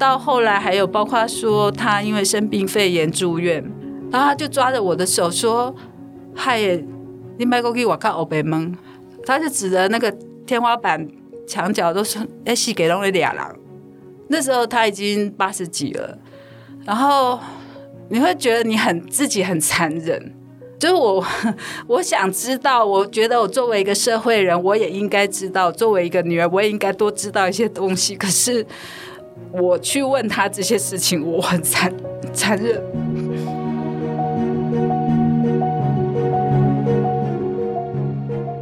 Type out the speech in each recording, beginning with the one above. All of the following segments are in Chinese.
到后来还有包括说他因为生病肺炎住院，然后他就抓着我的手说：“嗨，你迈过去我看欧北蒙。”他就指着那个天花板、墙角都是：“哎，是给弄了俩人。”那时候他已经八十几了，然后你会觉得你很自己很残忍。就是我，我想知道，我觉得我作为一个社会人，我也应该知道；作为一个女儿，我也应该多知道一些东西。可是我去问他这些事情，我很残残忍。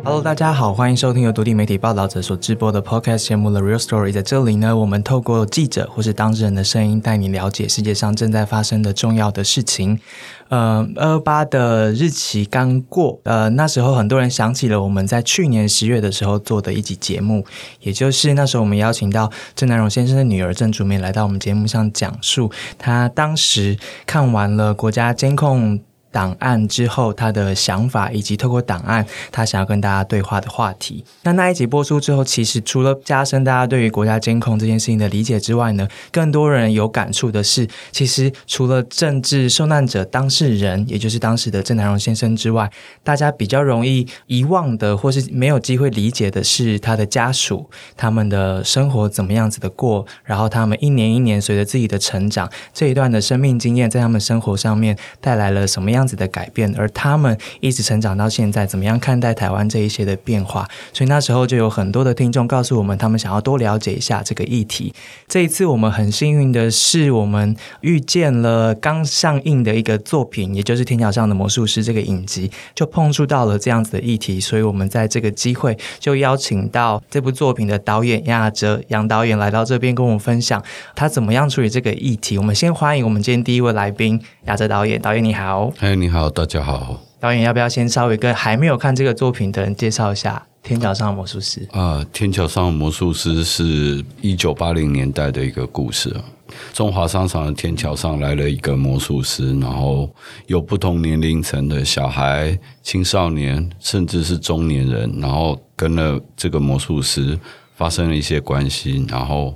Hello，大家好，欢迎收听由独立媒体报道者所直播的 Podcast 节目《The Real Story》。在这里呢，我们透过记者或是当事人的声音，带你了解世界上正在发生的重要的事情。呃，二八的日期刚过，呃，那时候很多人想起了我们在去年十月的时候做的一集节目，也就是那时候我们邀请到郑南荣先生的女儿郑竹梅来到我们节目上讲述，她当时看完了国家监控。档案之后，他的想法以及透过档案，他想要跟大家对话的话题。那那一集播出之后，其实除了加深大家对于国家监控这件事情的理解之外呢，更多人有感触的是，其实除了政治受难者当事人，也就是当时的郑南荣先生之外，大家比较容易遗忘的，或是没有机会理解的是他的家属，他们的生活怎么样子的过，然后他们一年一年随着自己的成长，这一段的生命经验，在他们生活上面带来了什么样？样子的改变，而他们一直成长到现在，怎么样看待台湾这一些的变化？所以那时候就有很多的听众告诉我们，他们想要多了解一下这个议题。这一次我们很幸运的是，我们遇见了刚上映的一个作品，也就是《天桥上的魔术师》这个影集，就碰触到了这样子的议题。所以我们在这个机会就邀请到这部作品的导演亚哲杨导演来到这边跟我们分享他怎么样处理这个议题。我们先欢迎我们今天第一位来宾亚哲导演，导演你好。嗨，你好，大家好。导演要不要先稍微跟还没有看这个作品的人介绍一下《天桥上的魔术师》啊？《天桥上的魔术师》是一九八零年代的一个故事。中华商场的天桥上来了一个魔术师，然后有不同年龄层的小孩、青少年，甚至是中年人，然后跟了这个魔术师发生了一些关系，然后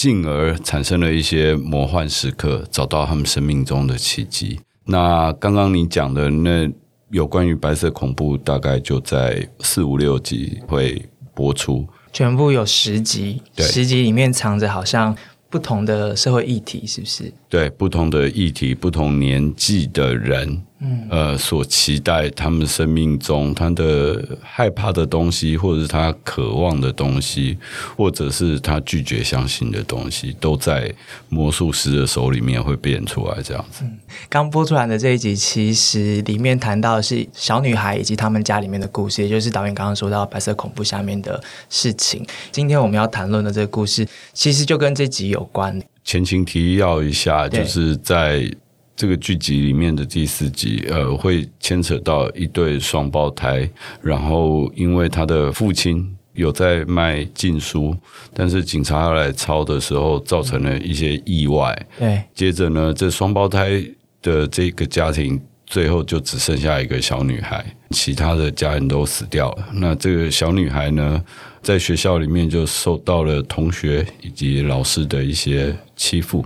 进而产生了一些魔幻时刻，找到他们生命中的奇迹。那刚刚你讲的那有关于白色恐怖，大概就在四五六集会播出，全部有十集，十集里面藏着好像不同的社会议题，是不是？对，不同的议题，不同年纪的人。嗯，呃，所期待他们生命中他的害怕的东西，或者是他渴望的东西，或者是他拒绝相信的东西，都在魔术师的手里面会变出来。这样子，刚播出来的这一集，其实里面谈到的是小女孩以及他们家里面的故事，也就是导演刚刚说到白色恐怖下面的事情。今天我们要谈论的这个故事，其实就跟这集有关。前情提要一下，就是在。这个剧集里面的第四集，呃，会牵扯到一对双胞胎，然后因为他的父亲有在卖禁书，但是警察要来抄的时候，造成了一些意外。对，接着呢，这双胞胎的这个家庭最后就只剩下一个小女孩，其他的家人都死掉了。那这个小女孩呢，在学校里面就受到了同学以及老师的一些欺负。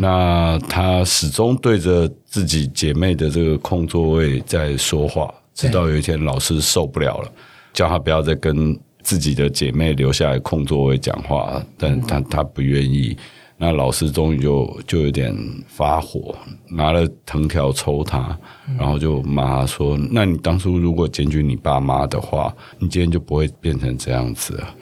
那他始终对着自己姐妹的这个空座位在说话，直到有一天老师受不了了，叫他不要再跟自己的姐妹留下来空座位讲话，但他他不愿意。那老师终于就就有点发火，拿了藤条抽他，然后就骂他说：“那你当初如果检举你爸妈的话，你今天就不会变成这样子了。”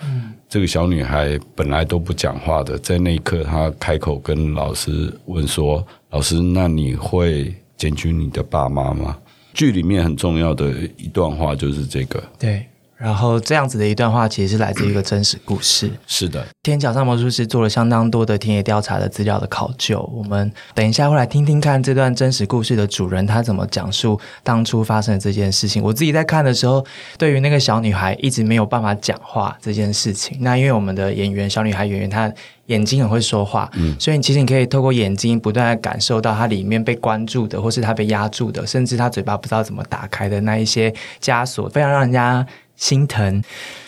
这个小女孩本来都不讲话的，在那一刻，她开口跟老师问说：“老师，那你会检举你的爸妈吗？”剧里面很重要的一段话就是这个。对。然后这样子的一段话，其实是来自一个真实故事。是的，天桥上魔术师做了相当多的田野调查的资料的考究。我们等一下会来听听看这段真实故事的主人他怎么讲述当初发生的这件事情。我自己在看的时候，对于那个小女孩一直没有办法讲话这件事情，那因为我们的演员小女孩演员她眼睛很会说话，嗯，所以其实你可以透过眼睛不断的感受到她里面被关注的，或是她被压住的，甚至她嘴巴不知道怎么打开的那一些枷锁，非常让人家。心疼，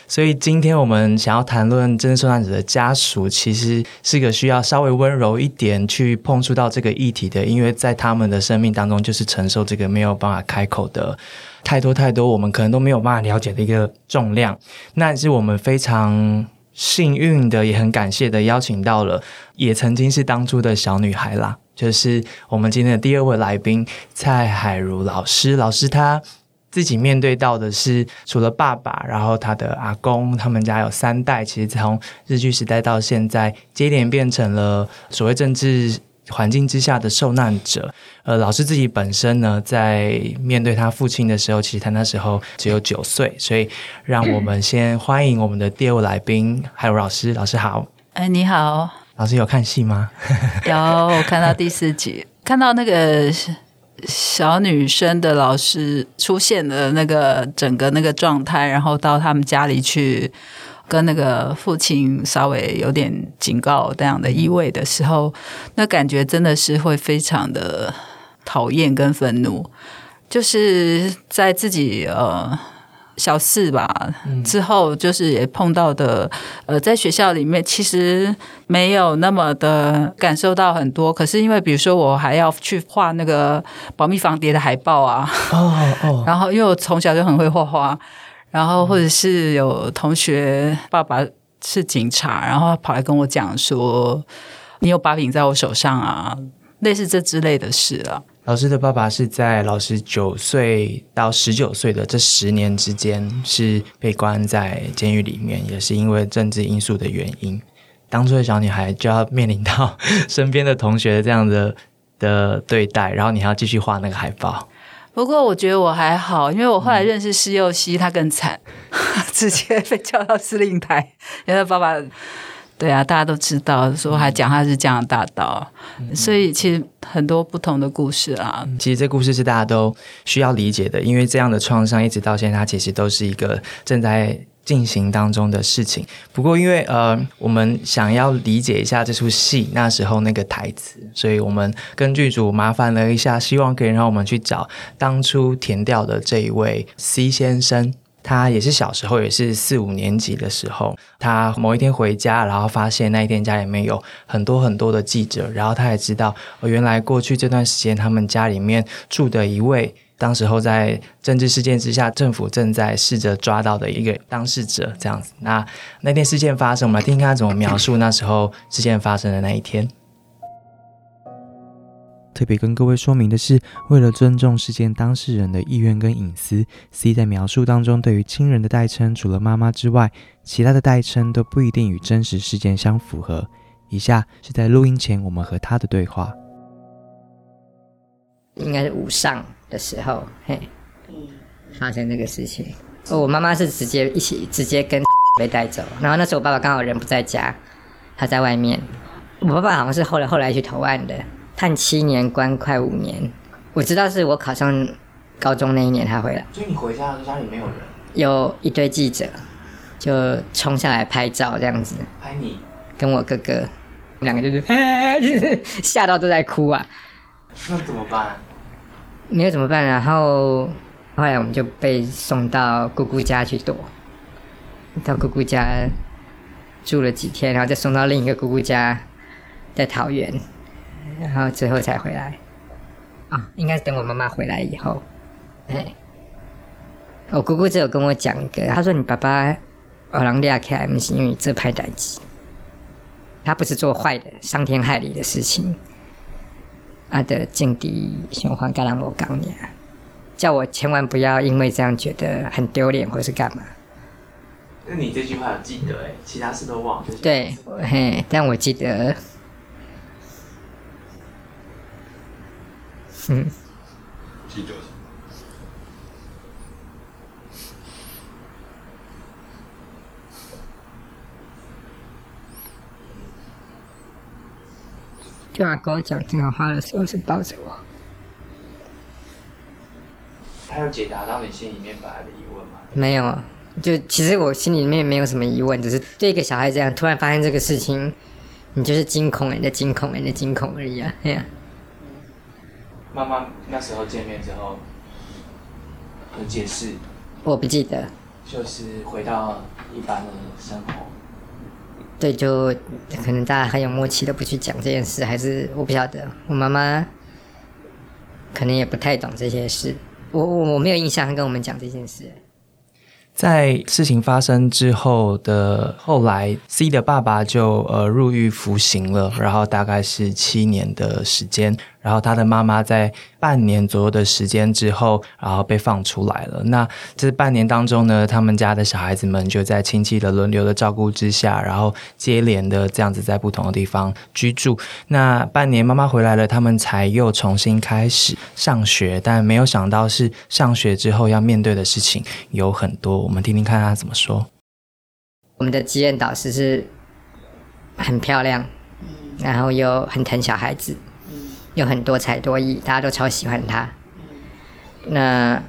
所以今天我们想要谈论真正受难者的家属，其实是个需要稍微温柔一点去碰触到这个议题的，因为在他们的生命当中，就是承受这个没有办法开口的太多太多，我们可能都没有办法了解的一个重量。那是我们非常幸运的，也很感谢的邀请到了，也曾经是当初的小女孩啦，就是我们今天的第二位来宾蔡海如老师。老师她。自己面对到的是，除了爸爸，然后他的阿公，他们家有三代，其实从日据时代到现在，接连变成了所谓政治环境之下的受难者。呃，老师自己本身呢，在面对他父亲的时候，其实他那时候只有九岁，所以让我们先欢迎我们的第二位来宾，还有老师。老师好，哎，你好，老师有看戏吗？有，我看到第四集，看到那个。小女生的老师出现的那个整个那个状态，然后到他们家里去跟那个父亲稍微有点警告这样的意味的时候，那感觉真的是会非常的讨厌跟愤怒，就是在自己呃。小四吧，之后就是也碰到的，呃，在学校里面其实没有那么的感受到很多，可是因为比如说我还要去画那个保密防谍的海报啊，哦哦，然后因为我从小就很会画画，然后或者是有同学爸爸是警察，然后跑来跟我讲说你有把柄在我手上啊，类似这之类的事啊。老师的爸爸是在老师九岁到十九岁的这十年之间，是被关在监狱里面，也是因为政治因素的原因。当初的小女孩就要面临到 身边的同学这样的的对待，然后你还要继续画那个海报。不过我觉得我还好，因为我后来认识施佑熙，他更惨，直接被叫到司令台，因为爸爸。对啊，大家都知道，说还讲他是这样大刀，所以其实很多不同的故事啊。其实这故事是大家都需要理解的，因为这样的创伤一直到现在，它其实都是一个正在进行当中的事情。不过，因为呃，我们想要理解一下这出戏那时候那个台词，所以我们跟剧组麻烦了一下，希望可以让我们去找当初填掉的这一位 C 先生。他也是小时候，也是四五年级的时候，他某一天回家，然后发现那一天家里面有很多很多的记者，然后他也知道，哦，原来过去这段时间他们家里面住的一位，当时候在政治事件之下，政府正在试着抓到的一个当事者，这样子。那那天事件发生，我们来听听他怎么描述那时候事件发生的那一天。特别跟各位说明的是，为了尊重事件当事人的意愿跟隐私，C 在描述当中对于亲人的代称，除了妈妈之外，其他的代称都不一定与真实事件相符合。以下是在录音前我们和他的对话。应该是午上的时候，嘿，发生这个事情。哦我妈妈是直接一起直接跟 被带走，然后那时候我爸爸刚好人不在家，他在外面。我爸爸好像是后来后来去投案的。判七年，关快五年。我知道是我考上高中那一年他回来。所以你回家家里没有人？有一堆记者，就冲下来拍照这样子。拍你？跟我哥哥，两个就是 吓到都在哭啊。那怎么办？没有怎么办？然后后来我们就被送到姑姑家去躲，到姑姑家住了几天，然后再送到另一个姑姑家，在桃园。然后最后才回来，啊，应该是等我妈妈回来以后，哎，我姑姑只有跟我讲一个，她说你爸爸奥朗利亚 K M 是因为这拍代机，他不是做坏的伤天害理的事情，他的劲敌循环橄榄摩钢你，叫我千万不要因为这样觉得很丢脸或是干嘛。那你这句话有记得哎，其他事都忘了。对，嘿，但我记得。嗯，记得。就阿哥讲这个话的时候是抱着我。他有解答到你心里面本来的疑问吗？没有，就其实我心里面没有什么疑问，只是对一个小孩这样突然发现这个事情，你就是惊恐，人的惊恐，人的惊恐而已啊。妈妈那时候见面之后，的解释，我不记得，就是回到一般的生活。对，就可能大家很有默契的不去讲这件事，还是我不晓得。我妈妈可能也不太懂这些事，我我我没有印象跟我们讲这件事。在事情发生之后的后来，C 的爸爸就呃入狱服刑了，然后大概是七年的时间。然后他的妈妈在半年左右的时间之后，然后被放出来了。那这半年当中呢，他们家的小孩子们就在亲戚的轮流的照顾之下，然后接连的这样子在不同的地方居住。那半年妈妈回来了，他们才又重新开始上学。但没有想到是上学之后要面对的事情有很多。我们听听看他怎么说。我们的基任导师是很漂亮，然后又很疼小孩子。有很多才多艺，大家都超喜欢他。那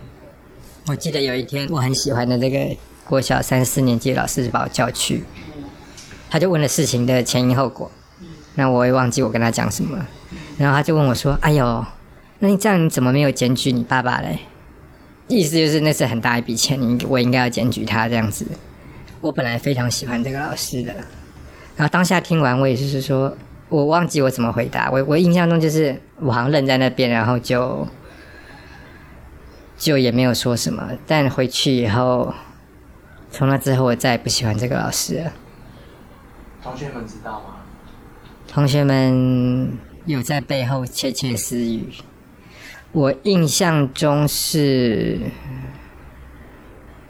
我记得有一天，我很喜欢的那个国小三四年级老师把我叫去，他就问了事情的前因后果。那我也忘记我跟他讲什么，然后他就问我说：“哎呦，那你这样你怎么没有检举你爸爸嘞？”意思就是那是很大一笔钱，你我应该要检举他这样子。我本来非常喜欢这个老师的，然后当下听完，我也就是说。我忘记我怎么回答，我我印象中就是我好像愣在那边，然后就就也没有说什么。但回去以后，从那之后我再也不喜欢这个老师了。同学们知道吗？同学们有在背后窃窃私语。我印象中是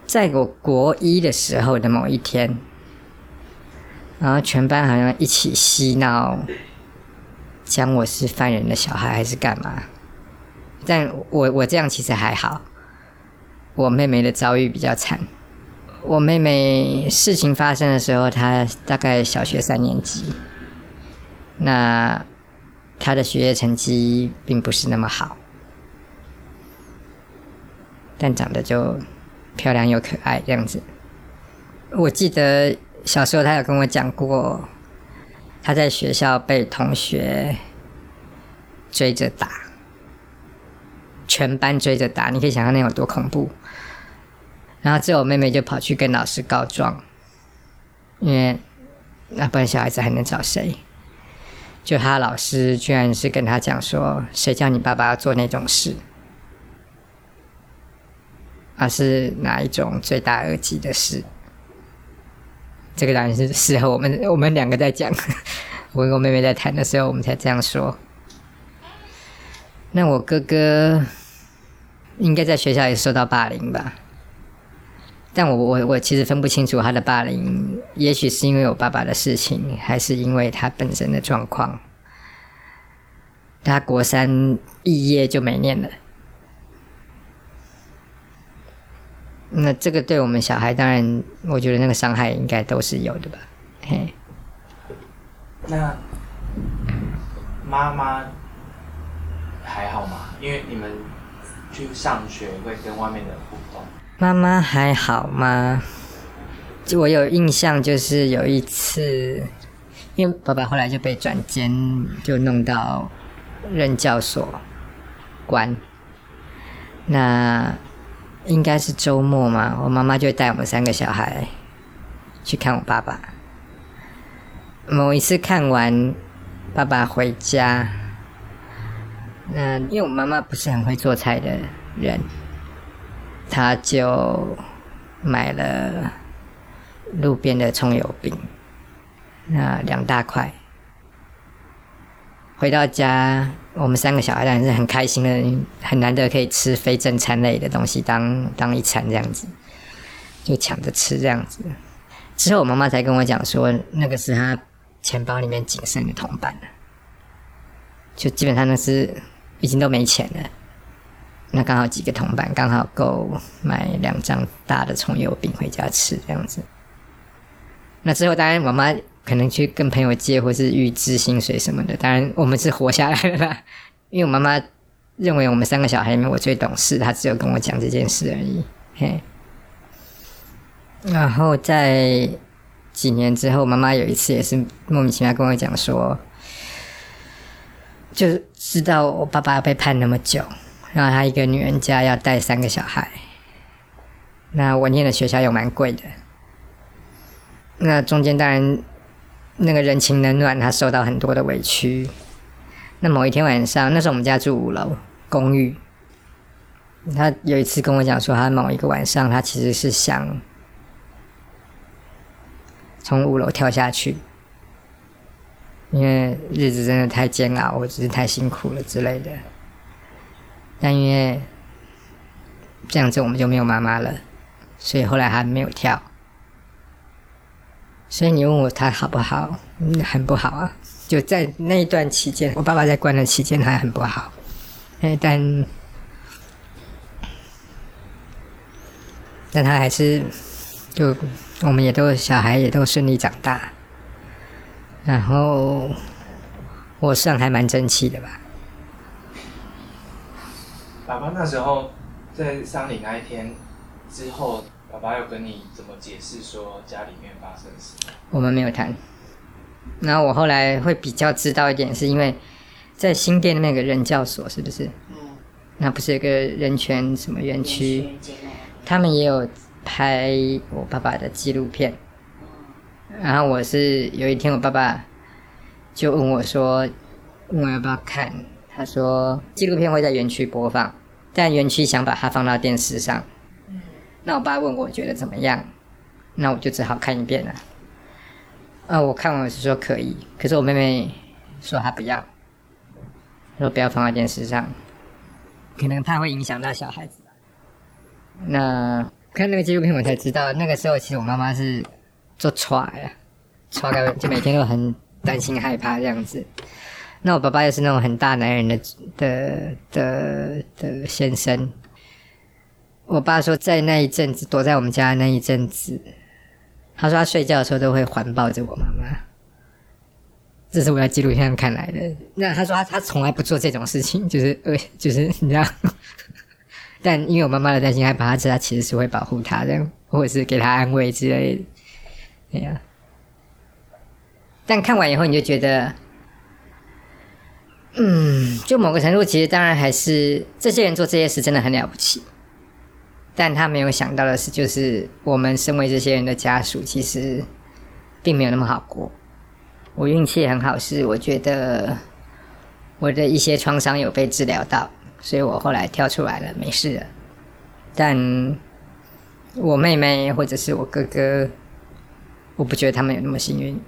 在我国一的时候的某一天。然后全班好像一起嬉闹，讲我是犯人的小孩还是干嘛？但我我这样其实还好。我妹妹的遭遇比较惨。我妹妹事情发生的时候，她大概小学三年级。那她的学业成绩并不是那么好，但长得就漂亮又可爱这样子。我记得。小时候，他有跟我讲过，他在学校被同学追着打，全班追着打，你可以想象那有多恐怖。然后之后，我妹妹就跑去跟老师告状，因为那不然小孩子还能找谁？就他老师居然是跟他讲说：“谁叫你爸爸要做那种事？”而是哪一种罪大恶极的事？这个当然是适合我们我们两个在讲，我跟我妹妹在谈的时候，我们才这样说。那我哥哥应该在学校也受到霸凌吧？但我我我其实分不清楚他的霸凌，也许是因为我爸爸的事情，还是因为他本身的状况。他国三毕业就没念了。那这个对我们小孩，当然，我觉得那个伤害应该都是有的吧。嘿，那妈妈还好吗？因为你们去上学会跟外面的互动。妈妈还好吗？就我有印象，就是有一次，因为爸爸后来就被转监，就弄到任教所关。那。应该是周末嘛，我妈妈就带我们三个小孩去看我爸爸。某一次看完，爸爸回家，那因为我妈妈不是很会做菜的人，她就买了路边的葱油饼，那两大块。回到家，我们三个小孩当然是很开心的，很难得可以吃非正餐类的东西当当一餐这样子，就抢着吃这样子。之后我妈妈才跟我讲说，那个是她钱包里面仅剩的铜板，就基本上那是已经都没钱了。那刚好几个铜板刚好够买两张大的葱油饼回家吃这样子。那之后当然我妈。可能去跟朋友借，或是预支薪水什么的。当然，我们是活下来了啦。因为我妈妈认为我们三个小孩里面我最懂事，她只有跟我讲这件事而已。嘿。然后在几年之后，妈妈有一次也是莫名其妙跟我讲说，就知道我爸爸被判那么久，然后他一个女人家要带三个小孩，那我念的学校又蛮贵的，那中间当然那个人情冷暖，他受到很多的委屈。那某一天晚上，那时候我们家住五楼公寓，他有一次跟我讲说，他某一个晚上，他其实是想从五楼跳下去，因为日子真的太煎熬，或者是太辛苦了之类的。但因为这样子，我们就没有妈妈了。所以后来还没有跳，所以你问我他好不好？嗯，很不好啊！就在那一段期间，我爸爸在关的期间，他很不好。哎，但但他还是就我们也都小孩也都顺利长大，然后我算还蛮争气的吧。爸爸那时候在丧礼那一天。之后，爸爸有跟你怎么解释说家里面发生事？我们没有谈。然后我后来会比较知道一点，是因为在新店那个人教所，是不是？嗯。那不是有个人权什么园区？他们也有拍我爸爸的纪录片。然后我是有一天，我爸爸就问我说：“问我要不要看？”他说：“纪录片会在园区播放，但园区想把它放到电视上。”那我爸问我觉得怎么样，那我就只好看一遍了。啊，我看完是说可以，可是我妹妹说她不要，说不要放在电视上，可能怕会影响到小孩子。那看那个纪录片，我才知道那个时候其实我妈妈是做踹呀，踹个就每天都很担心害怕这样子。那我爸爸又是那种很大男人的的的的先生。我爸说，在那一阵子躲在我们家那一阵子，他说他睡觉的时候都会环抱着我妈妈。这是我在纪录片上看来的。那他说他他从来不做这种事情，就是呃 就是你知道。但因为我妈妈的担心害怕，他知道其实是会保护他这样，或者是给他安慰之类的。哎呀，但看完以后你就觉得，嗯，就某个程度，其实当然还是这些人做这些事真的很了不起。但他没有想到的是，就是我们身为这些人的家属，其实并没有那么好过。我运气很好，是我觉得我的一些创伤有被治疗到，所以我后来跳出来了，没事了。但我妹妹或者是我哥哥，我不觉得他们有那么幸运。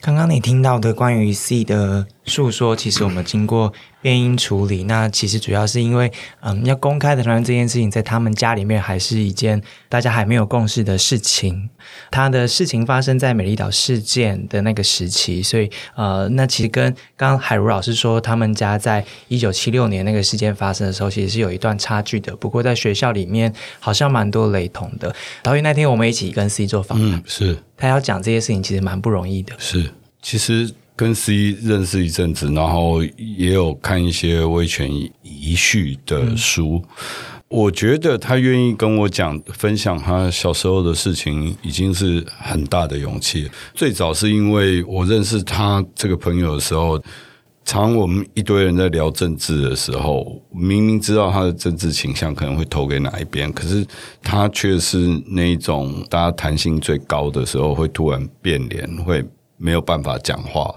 刚刚你听到的关于 C 的诉说，其实我们经过变音处理。那其实主要是因为，嗯，要公开的谈论这件事情，在他们家里面还是一件大家还没有共识的事情。他的事情发生在美丽岛事件的那个时期，所以，呃，那其实跟刚刚海如老师说，他们家在一九七六年那个事件发生的时候，其实是有一段差距的。不过在学校里面，好像蛮多雷同的。导演那天我们一起跟 C 做访谈，是。他要讲这些事情，其实蛮不容易的。是，其实跟 C 认识一阵子，然后也有看一些威权遗绪的书。我觉得他愿意跟我讲分享他小时候的事情，已经是很大的勇气。最早是因为我认识他这个朋友的时候，常我们一堆人在聊政治的时候，明明知道他的政治倾向可能会投给哪一边，可是他却是那一种大家弹性最高的时候，会突然变脸，会没有办法讲话。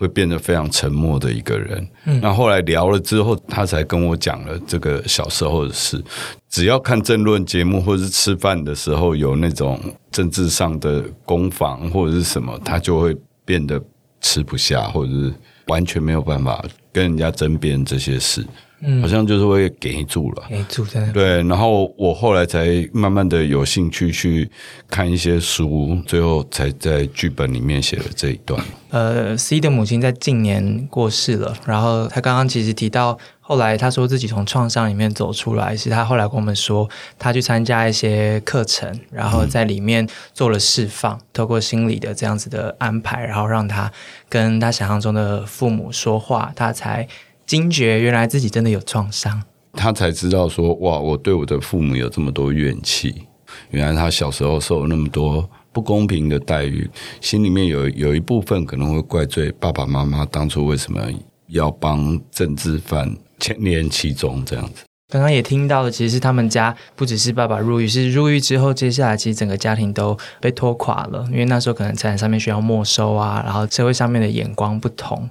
会变得非常沉默的一个人。那后来聊了之后，他才跟我讲了这个小时候的事。只要看政论节目，或者是吃饭的时候有那种政治上的攻防或者是什么，他就会变得吃不下，或者是完全没有办法跟人家争辩这些事。好像就是会给住了，给住在对，然后我后来才慢慢的有兴趣去看一些书，最后才在剧本里面写了这一段。呃，C 的母亲在近年过世了，然后他刚刚其实提到，后来他说自己从创伤里面走出来，是他后来跟我们说，他去参加一些课程，然后在里面做了释放，透过心理的这样子的安排，然后让他跟他想象中的父母说话，他才。惊觉，原来自己真的有创伤，他才知道说：“哇，我对我的父母有这么多怨气。原来他小时候受了那么多不公平的待遇，心里面有有一部分可能会怪罪爸爸妈妈当初为什么要帮政治犯牵连其中这样子。”刚刚也听到了，其实是他们家不只是爸爸入狱，是入狱之后，接下来其实整个家庭都被拖垮了，因为那时候可能财产上面需要没收啊，然后社会上面的眼光不同。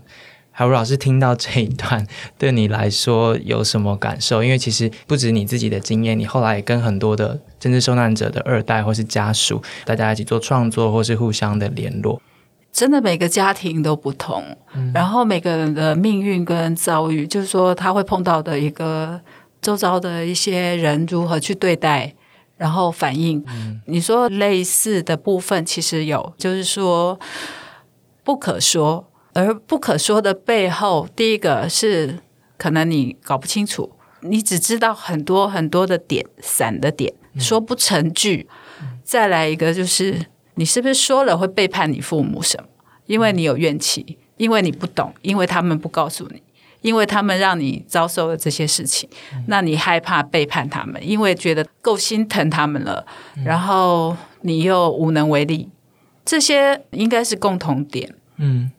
海如老师听到这一段，对你来说有什么感受？因为其实不止你自己的经验，你后来也跟很多的政治受难者的二代或是家属，大家一起做创作或是互相的联络。真的每个家庭都不同，然后每个人的命运跟遭遇，就是说他会碰到的一个周遭的一些人如何去对待，然后反应。你说类似的部分其实有，就是说不可说。而不可说的背后，第一个是可能你搞不清楚，你只知道很多很多的点，散的点，说不成句。再来一个就是，你是不是说了会背叛你父母什么？因为你有怨气，因为你不懂，因为他们不告诉你，因为他们让你遭受了这些事情，那你害怕背叛他们，因为觉得够心疼他们了，然后你又无能为力。这些应该是共同点。嗯。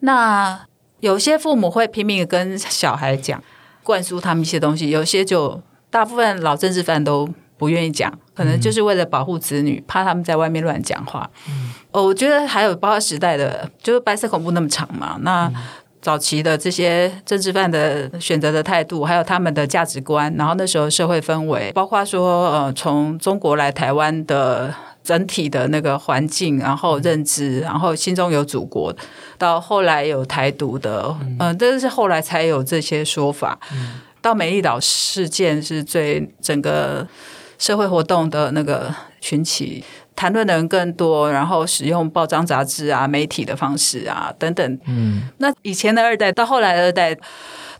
那有些父母会拼命的跟小孩讲，灌输他们一些东西；有些就大部分老政治犯都不愿意讲，可能就是为了保护子女，怕他们在外面乱讲话。哦，我觉得还有包括时代的，就是白色恐怖那么长嘛。那早期的这些政治犯的选择的态度，还有他们的价值观，然后那时候社会氛围，包括说呃，从中国来台湾的。整体的那个环境，然后认知，然后心中有祖国，到后来有台独的，嗯，这是后来才有这些说法。到美丽岛事件是最整个社会活动的那个群起，谈论的人更多，然后使用报章杂志啊、媒体的方式啊等等。嗯，那以前的二代到后来的二代，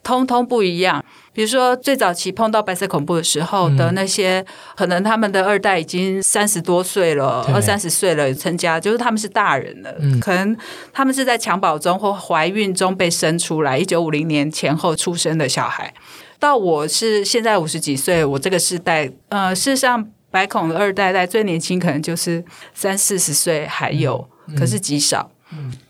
通通不一样。比如说，最早期碰到白色恐怖的时候的那些，可能他们的二代已经三十多岁了，二三十岁了，成家，就是他们是大人了。可能他们是在襁褓中或怀孕中被生出来，一九五零年前后出生的小孩。到我是现在五十几岁，我这个世代，呃，事实上白孔的二代代最年轻可能就是三四十岁，还有，可是极少。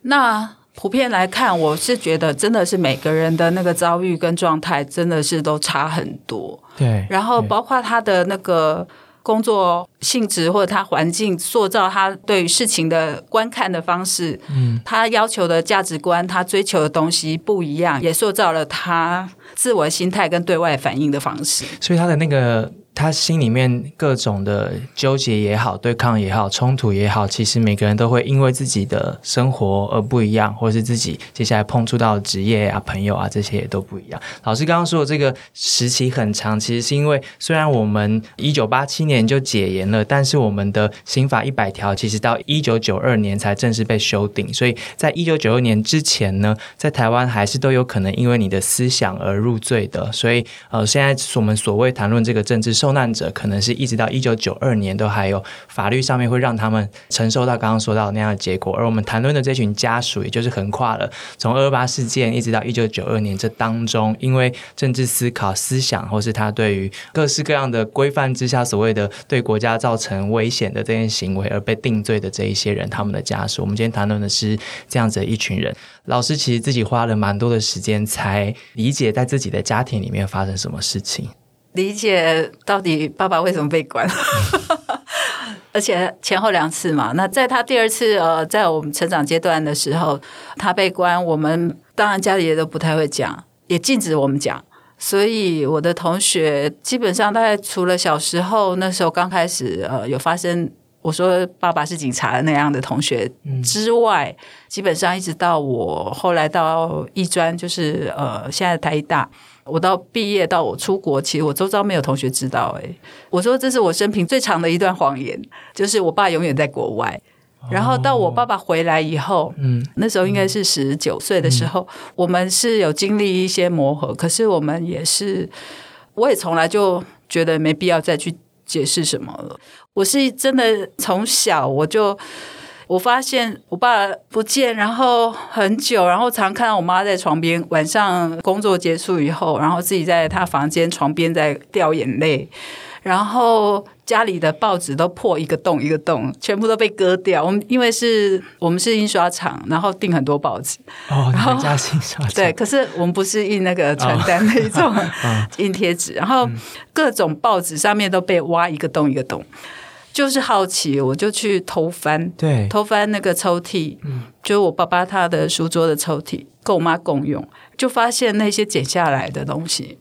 那。普遍来看，我是觉得真的是每个人的那个遭遇跟状态真的是都差很多。对，然后包括他的那个工作性质或者他环境塑造他对于事情的观看的方式，嗯，他要求的价值观，他追求的东西不一样，也塑造了他自我心态跟对外反应的方式。所以他的那个。他心里面各种的纠结也好，对抗也好，冲突也好，其实每个人都会因为自己的生活而不一样，或是自己接下来碰触到的职业啊、朋友啊这些也都不一样。老师刚刚说的这个时期很长，其实是因为虽然我们一九八七年就解严了，但是我们的刑法一百条其实到一九九二年才正式被修订，所以在一九九二年之前呢，在台湾还是都有可能因为你的思想而入罪的。所以呃，现在我们所谓谈论这个政治受受难者可能是一直到一九九二年都还有法律上面会让他们承受到刚刚说到那样的结果，而我们谈论的这群家属，也就是横跨了从二二八事件一直到一九九二年这当中，因为政治思考、思想，或是他对于各式各样的规范之下所谓的对国家造成危险的这些行为而被定罪的这一些人，他们的家属，我们今天谈论的是这样子一群人。老师其实自己花了蛮多的时间才理解在自己的家庭里面发生什么事情。理解到底爸爸为什么被关，而且前后两次嘛。那在他第二次呃，在我们成长阶段的时候，他被关，我们当然家里也都不太会讲，也禁止我们讲。所以我的同学基本上大概除了小时候那时候刚开始呃有发生，我说爸爸是警察的那样的同学之外，基本上一直到我后来到艺专，就是呃现在台大。我到毕业到我出国，其实我周遭没有同学知道。哎，我说这是我生平最长的一段谎言，就是我爸永远在国外。然后到我爸爸回来以后，嗯，那时候应该是十九岁的时候，我们是有经历一些磨合，可是我们也是，我也从来就觉得没必要再去解释什么了。我是真的从小我就。我发现我爸不见，然后很久，然后常看到我妈在床边，晚上工作结束以后，然后自己在她房间床边在掉眼泪，然后家里的报纸都破一个洞一个洞，全部都被割掉。我们因为是我们是印刷厂，然后订很多报纸，哦，你们家印刷对，可是我们不是印那个传单那一种 印贴纸，然后各种报纸上面都被挖一个洞一个洞。就是好奇，我就去偷翻，对，偷翻那个抽屉，嗯，就是我爸爸他的书桌的抽屉，跟我妈共用，就发现那些剪下来的东西，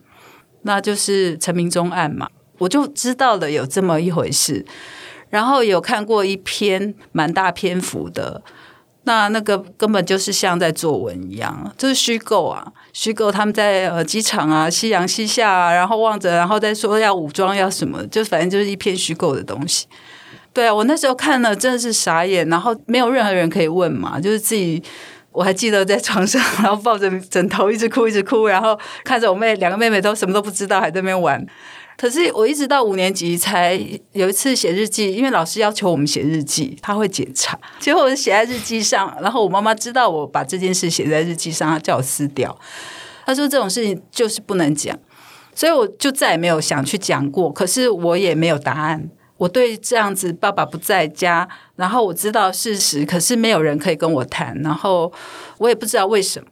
那就是陈明忠案嘛，我就知道了有这么一回事，然后有看过一篇蛮大篇幅的。那那个根本就是像在作文一样，就是虚构啊，虚构他们在呃机场啊，夕阳西下啊，然后望着，然后再说要武装要什么，就反正就是一篇虚构的东西。对啊，我那时候看了真的是傻眼，然后没有任何人可以问嘛，就是自己，我还记得在床上，然后抱着枕头一直哭一直哭，然后看着我妹两个妹妹都什么都不知道，还在那边玩。可是我一直到五年级才有一次写日记，因为老师要求我们写日记，他会检查。结果我写在日记上，然后我妈妈知道我把这件事写在日记上，她叫我撕掉。她说这种事情就是不能讲，所以我就再也没有想去讲过。可是我也没有答案。我对这样子爸爸不在家，然后我知道事实，可是没有人可以跟我谈，然后我也不知道为什么。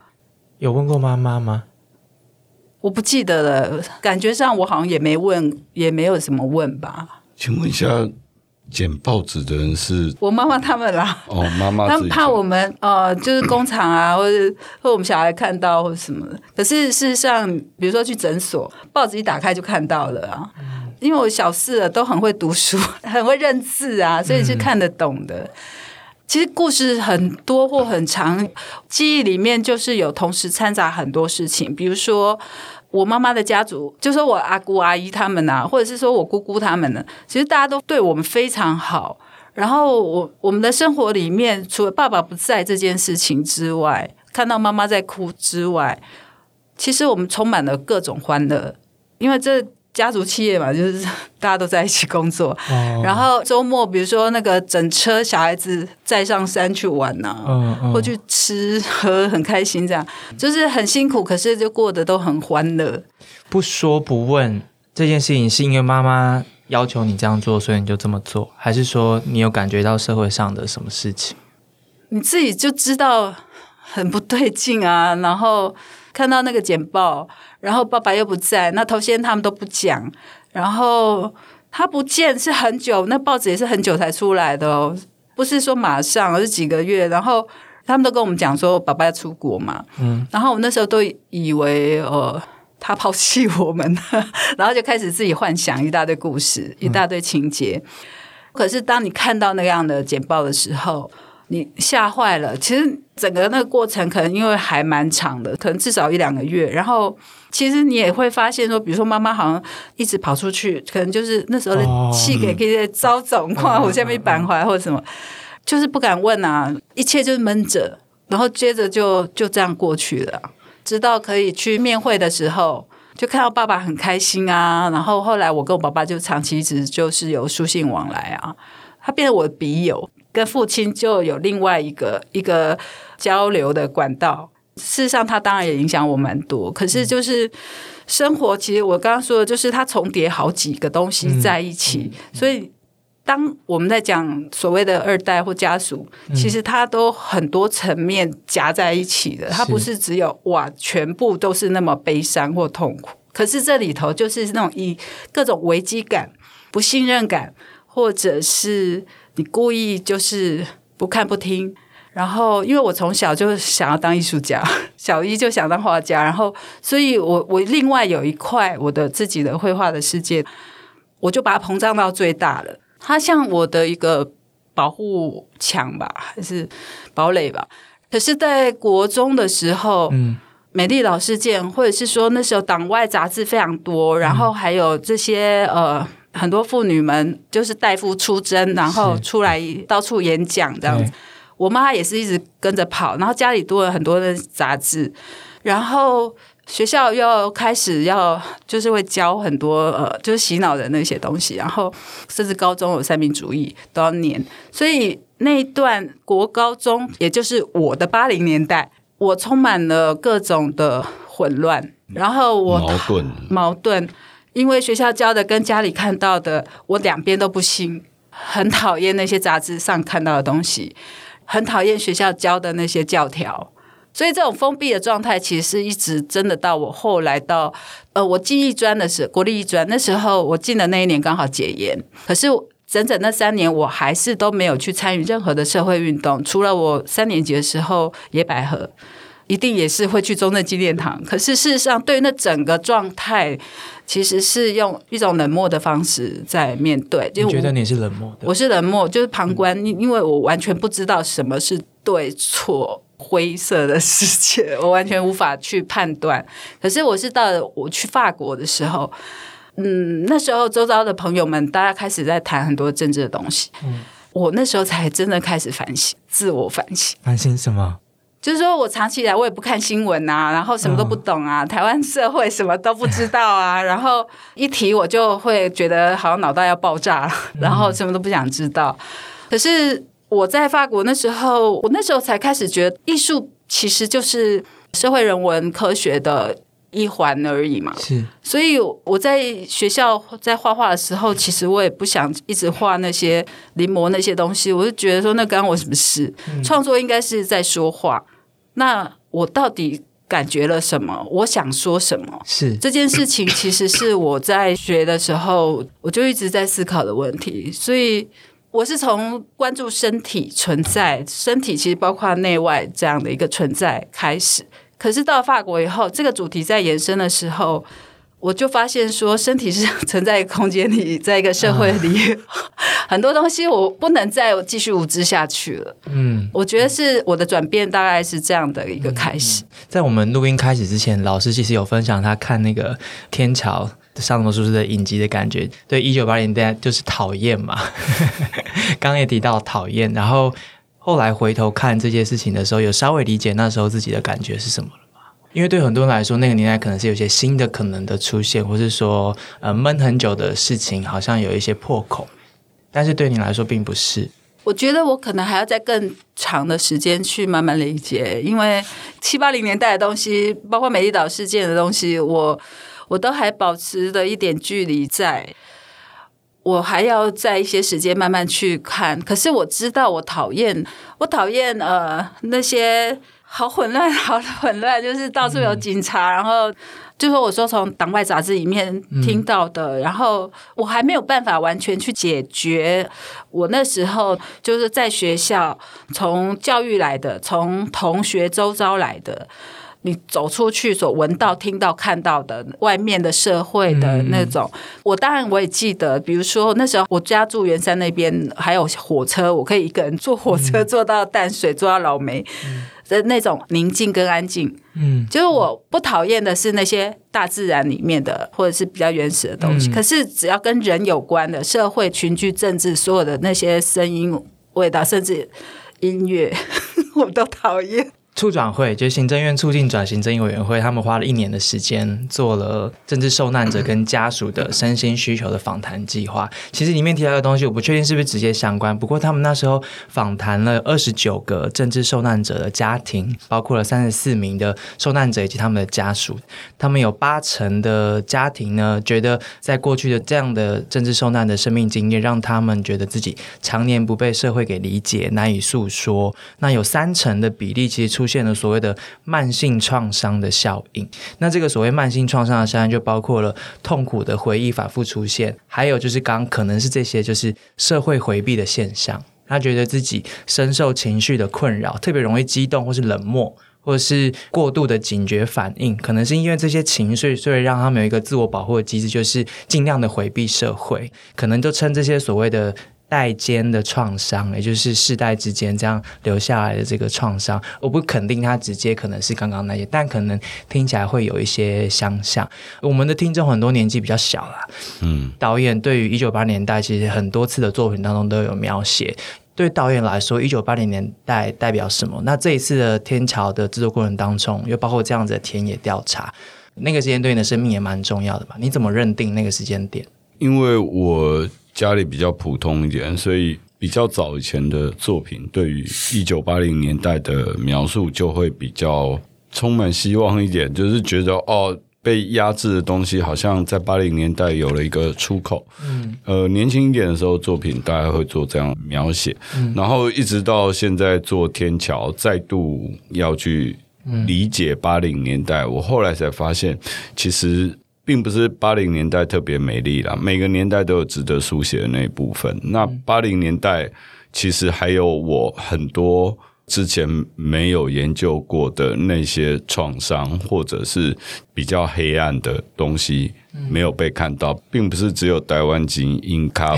有问过妈妈吗？我不记得了，感觉上我好像也没问，也没有什么问吧。请问一下，捡报纸的人是我妈妈他们啦。哦，妈妈他们怕我们呃，就是工厂啊，或者或我们小孩看到或什么的。可是事实上，比如说去诊所，报纸一打开就看到了啊。因为我小四了，都很会读书，很会认字啊，所以是看得懂的。其实故事很多或很长，记忆里面就是有同时掺杂很多事情，比如说。我妈妈的家族，就说我阿姑阿姨他们呐，或者是说我姑姑他们呢，其实大家都对我们非常好。然后我我们的生活里面，除了爸爸不在这件事情之外，看到妈妈在哭之外，其实我们充满了各种欢乐，因为这。家族企业嘛，就是大家都在一起工作，然后周末比如说那个整车小孩子再上山去玩呐，或去吃喝很开心，这样就是很辛苦，可是就过得都很欢乐。不说不问这件事情，是因为妈妈要求你这样做，所以你就这么做，还是说你有感觉到社会上的什么事情？你自己就知道很不对劲啊，然后看到那个简报。然后爸爸又不在，那头先他们都不讲，然后他不见是很久，那报纸也是很久才出来的哦，不是说马上，而是几个月。然后他们都跟我们讲说，爸爸要出国嘛，嗯，然后我那时候都以为呃他抛弃我们，然后就开始自己幻想一大堆故事，一大堆情节。可是当你看到那样的简报的时候，你吓坏了。其实整个那个过程可能因为还蛮长的，可能至少一两个月，然后。其实你也会发现说，比如说妈妈好像一直跑出去，可能就是那时候的气给给招总，况我下面板怀或者什么，就是不敢问啊，一切就是闷着，然后接着就就这样过去了，直到可以去面会的时候，就看到爸爸很开心啊，然后后来我跟我爸爸就长期一直就是有书信往来啊，他变成我的笔友，跟父亲就有另外一个一个交流的管道。事实上，他当然也影响我蛮多。可是，就是生活，其实我刚刚说的，就是它重叠好几个东西在一起。所以，当我们在讲所谓的二代或家属，其实它都很多层面夹在一起的。它不是只有哇，全部都是那么悲伤或痛苦。可是这里头就是那种以各种危机感、不信任感，或者是你故意就是不看不听。然后，因为我从小就想要当艺术家，小一就想当画家，然后，所以我我另外有一块我的自己的绘画的世界，我就把它膨胀到最大了。它像我的一个保护墙吧，还是堡垒吧？可是，在国中的时候，嗯，美丽老事件，或者是说那时候党外杂志非常多，然后还有这些呃很多妇女们就是代夫出征，然后出来到处演讲这样子。我妈也是一直跟着跑，然后家里多了很多的杂志，然后学校又开始要就是会教很多呃，就是洗脑的那些东西，然后甚至高中有三民主义都要念，所以那一段国高中，也就是我的八零年代，我充满了各种的混乱，然后我矛盾。矛盾，因为学校教的跟家里看到的，我两边都不信，很讨厌那些杂志上看到的东西，很讨厌学校教的那些教条。所以这种封闭的状态，其实是一直真的到我后来到呃，我进艺专的时候，国立艺专那时候我进的那一年刚好解严，可是整整那三年，我还是都没有去参与任何的社会运动，除了我三年级的时候野百合，一定也是会去中正纪念堂。可是事实上，对那整个状态，其实是用一种冷漠的方式在面对。我觉得你是冷漠的？我是冷漠，就是旁观，因因为我完全不知道什么是对错。灰色的世界，我完全无法去判断。可是我是到了我去法国的时候，嗯，那时候周遭的朋友们，大家开始在谈很多政治的东西。嗯，我那时候才真的开始反省，自我反省。反省什么？就是说我长期以来我也不看新闻啊，然后什么都不懂啊，台湾社会什么都不知道啊，然后一提我就会觉得好像脑袋要爆炸，然后什么都不想知道。可是。我在法国那时候，我那时候才开始觉得艺术其实就是社会人文科学的一环而已嘛。是，所以我在学校在画画的时候，其实我也不想一直画那些临摹那些东西，我就觉得说那干我什么事？创作应该是在说话。那我到底感觉了什么？我想说什么？是这件事情，其实是我在学的时候，我就一直在思考的问题。所以。我是从关注身体存在，身体其实包括内外这样的一个存在开始。可是到法国以后，这个主题在延伸的时候，我就发现说，身体是 存在空间里，在一个社会里，很多东西我不能再继续无知下去了。嗯，我觉得是我的转变，大概是这样的一个开始。在我们录音开始之前，老师其实有分享他看那个天桥。上魔术师的影集的感觉，对一九八零代就是讨厌嘛。刚刚也提到讨厌，然后后来回头看这些事情的时候，有稍微理解那时候自己的感觉是什么？因为对很多人来说，那个年代可能是有些新的可能的出现，或是说呃闷很久的事情好像有一些破口，但是对你来说并不是。我觉得我可能还要在更长的时间去慢慢理解，因为七八零年代的东西，包括美丽岛事件的东西，我。我都还保持着一点距离，在我还要在一些时间慢慢去看。可是我知道，我讨厌，我讨厌呃那些好混乱，好混乱，就是到处有警察，然后就是我说从党外杂志里面听到的，然后我还没有办法完全去解决。我那时候就是在学校从教育来的，从同学周遭来的。你走出去所闻到、听到、看到的外面的社会的那种，我当然我也记得，比如说那时候我家住圆山那边，还有火车，我可以一个人坐火车坐到淡水，坐到老梅的那种宁静跟安静。嗯，就是我不讨厌的是那些大自然里面的或者是比较原始的东西，可是只要跟人有关的社会、群居、政治，所有的那些声音、味道，甚至音乐，我都讨厌。促转会就是行政院促进转型正义委员会，他们花了一年的时间做了政治受难者跟家属的身心需求的访谈计划。其实里面提到的东西，我不确定是不是直接相关。不过他们那时候访谈了二十九个政治受难者的家庭，包括了三十四名的受难者以及他们的家属。他们有八成的家庭呢，觉得在过去的这样的政治受难的生命经验，让他们觉得自己常年不被社会给理解，难以诉说。那有三成的比例，其实出出现了所谓的慢性创伤的效应，那这个所谓慢性创伤的效应就包括了痛苦的回忆反复出现，还有就是刚可能是这些就是社会回避的现象。他觉得自己深受情绪的困扰，特别容易激动或是冷漠，或者是过度的警觉反应，可能是因为这些情绪，所以让他们有一个自我保护的机制，就是尽量的回避社会，可能就称这些所谓的。代间的创伤，也就是世代之间这样留下来的这个创伤，我不肯定它直接可能是刚刚那些，但可能听起来会有一些相像。我们的听众很多年纪比较小啦，嗯，导演对于一九八年代其实很多次的作品当中都有描写。对导演来说，一九八零年代代表什么？那这一次的天桥的制作过程当中，又包括这样子的田野调查，那个时间对你的生命也蛮重要的吧？你怎么认定那个时间点？因为我。家里比较普通一点，所以比较早以前的作品，对于一九八零年代的描述就会比较充满希望一点，就是觉得哦，被压制的东西，好像在八零年代有了一个出口。嗯，呃，年轻一点的时候，作品大概会做这样描写，然后一直到现在做天桥，再度要去理解八零年代。我后来才发现，其实并不是八零年代特别美丽啦，每个年代都有值得书写的那一部分。那八零年代其实还有我很多。之前没有研究过的那些创伤，或者是比较黑暗的东西，没有被看到，并不是只有台湾金 in l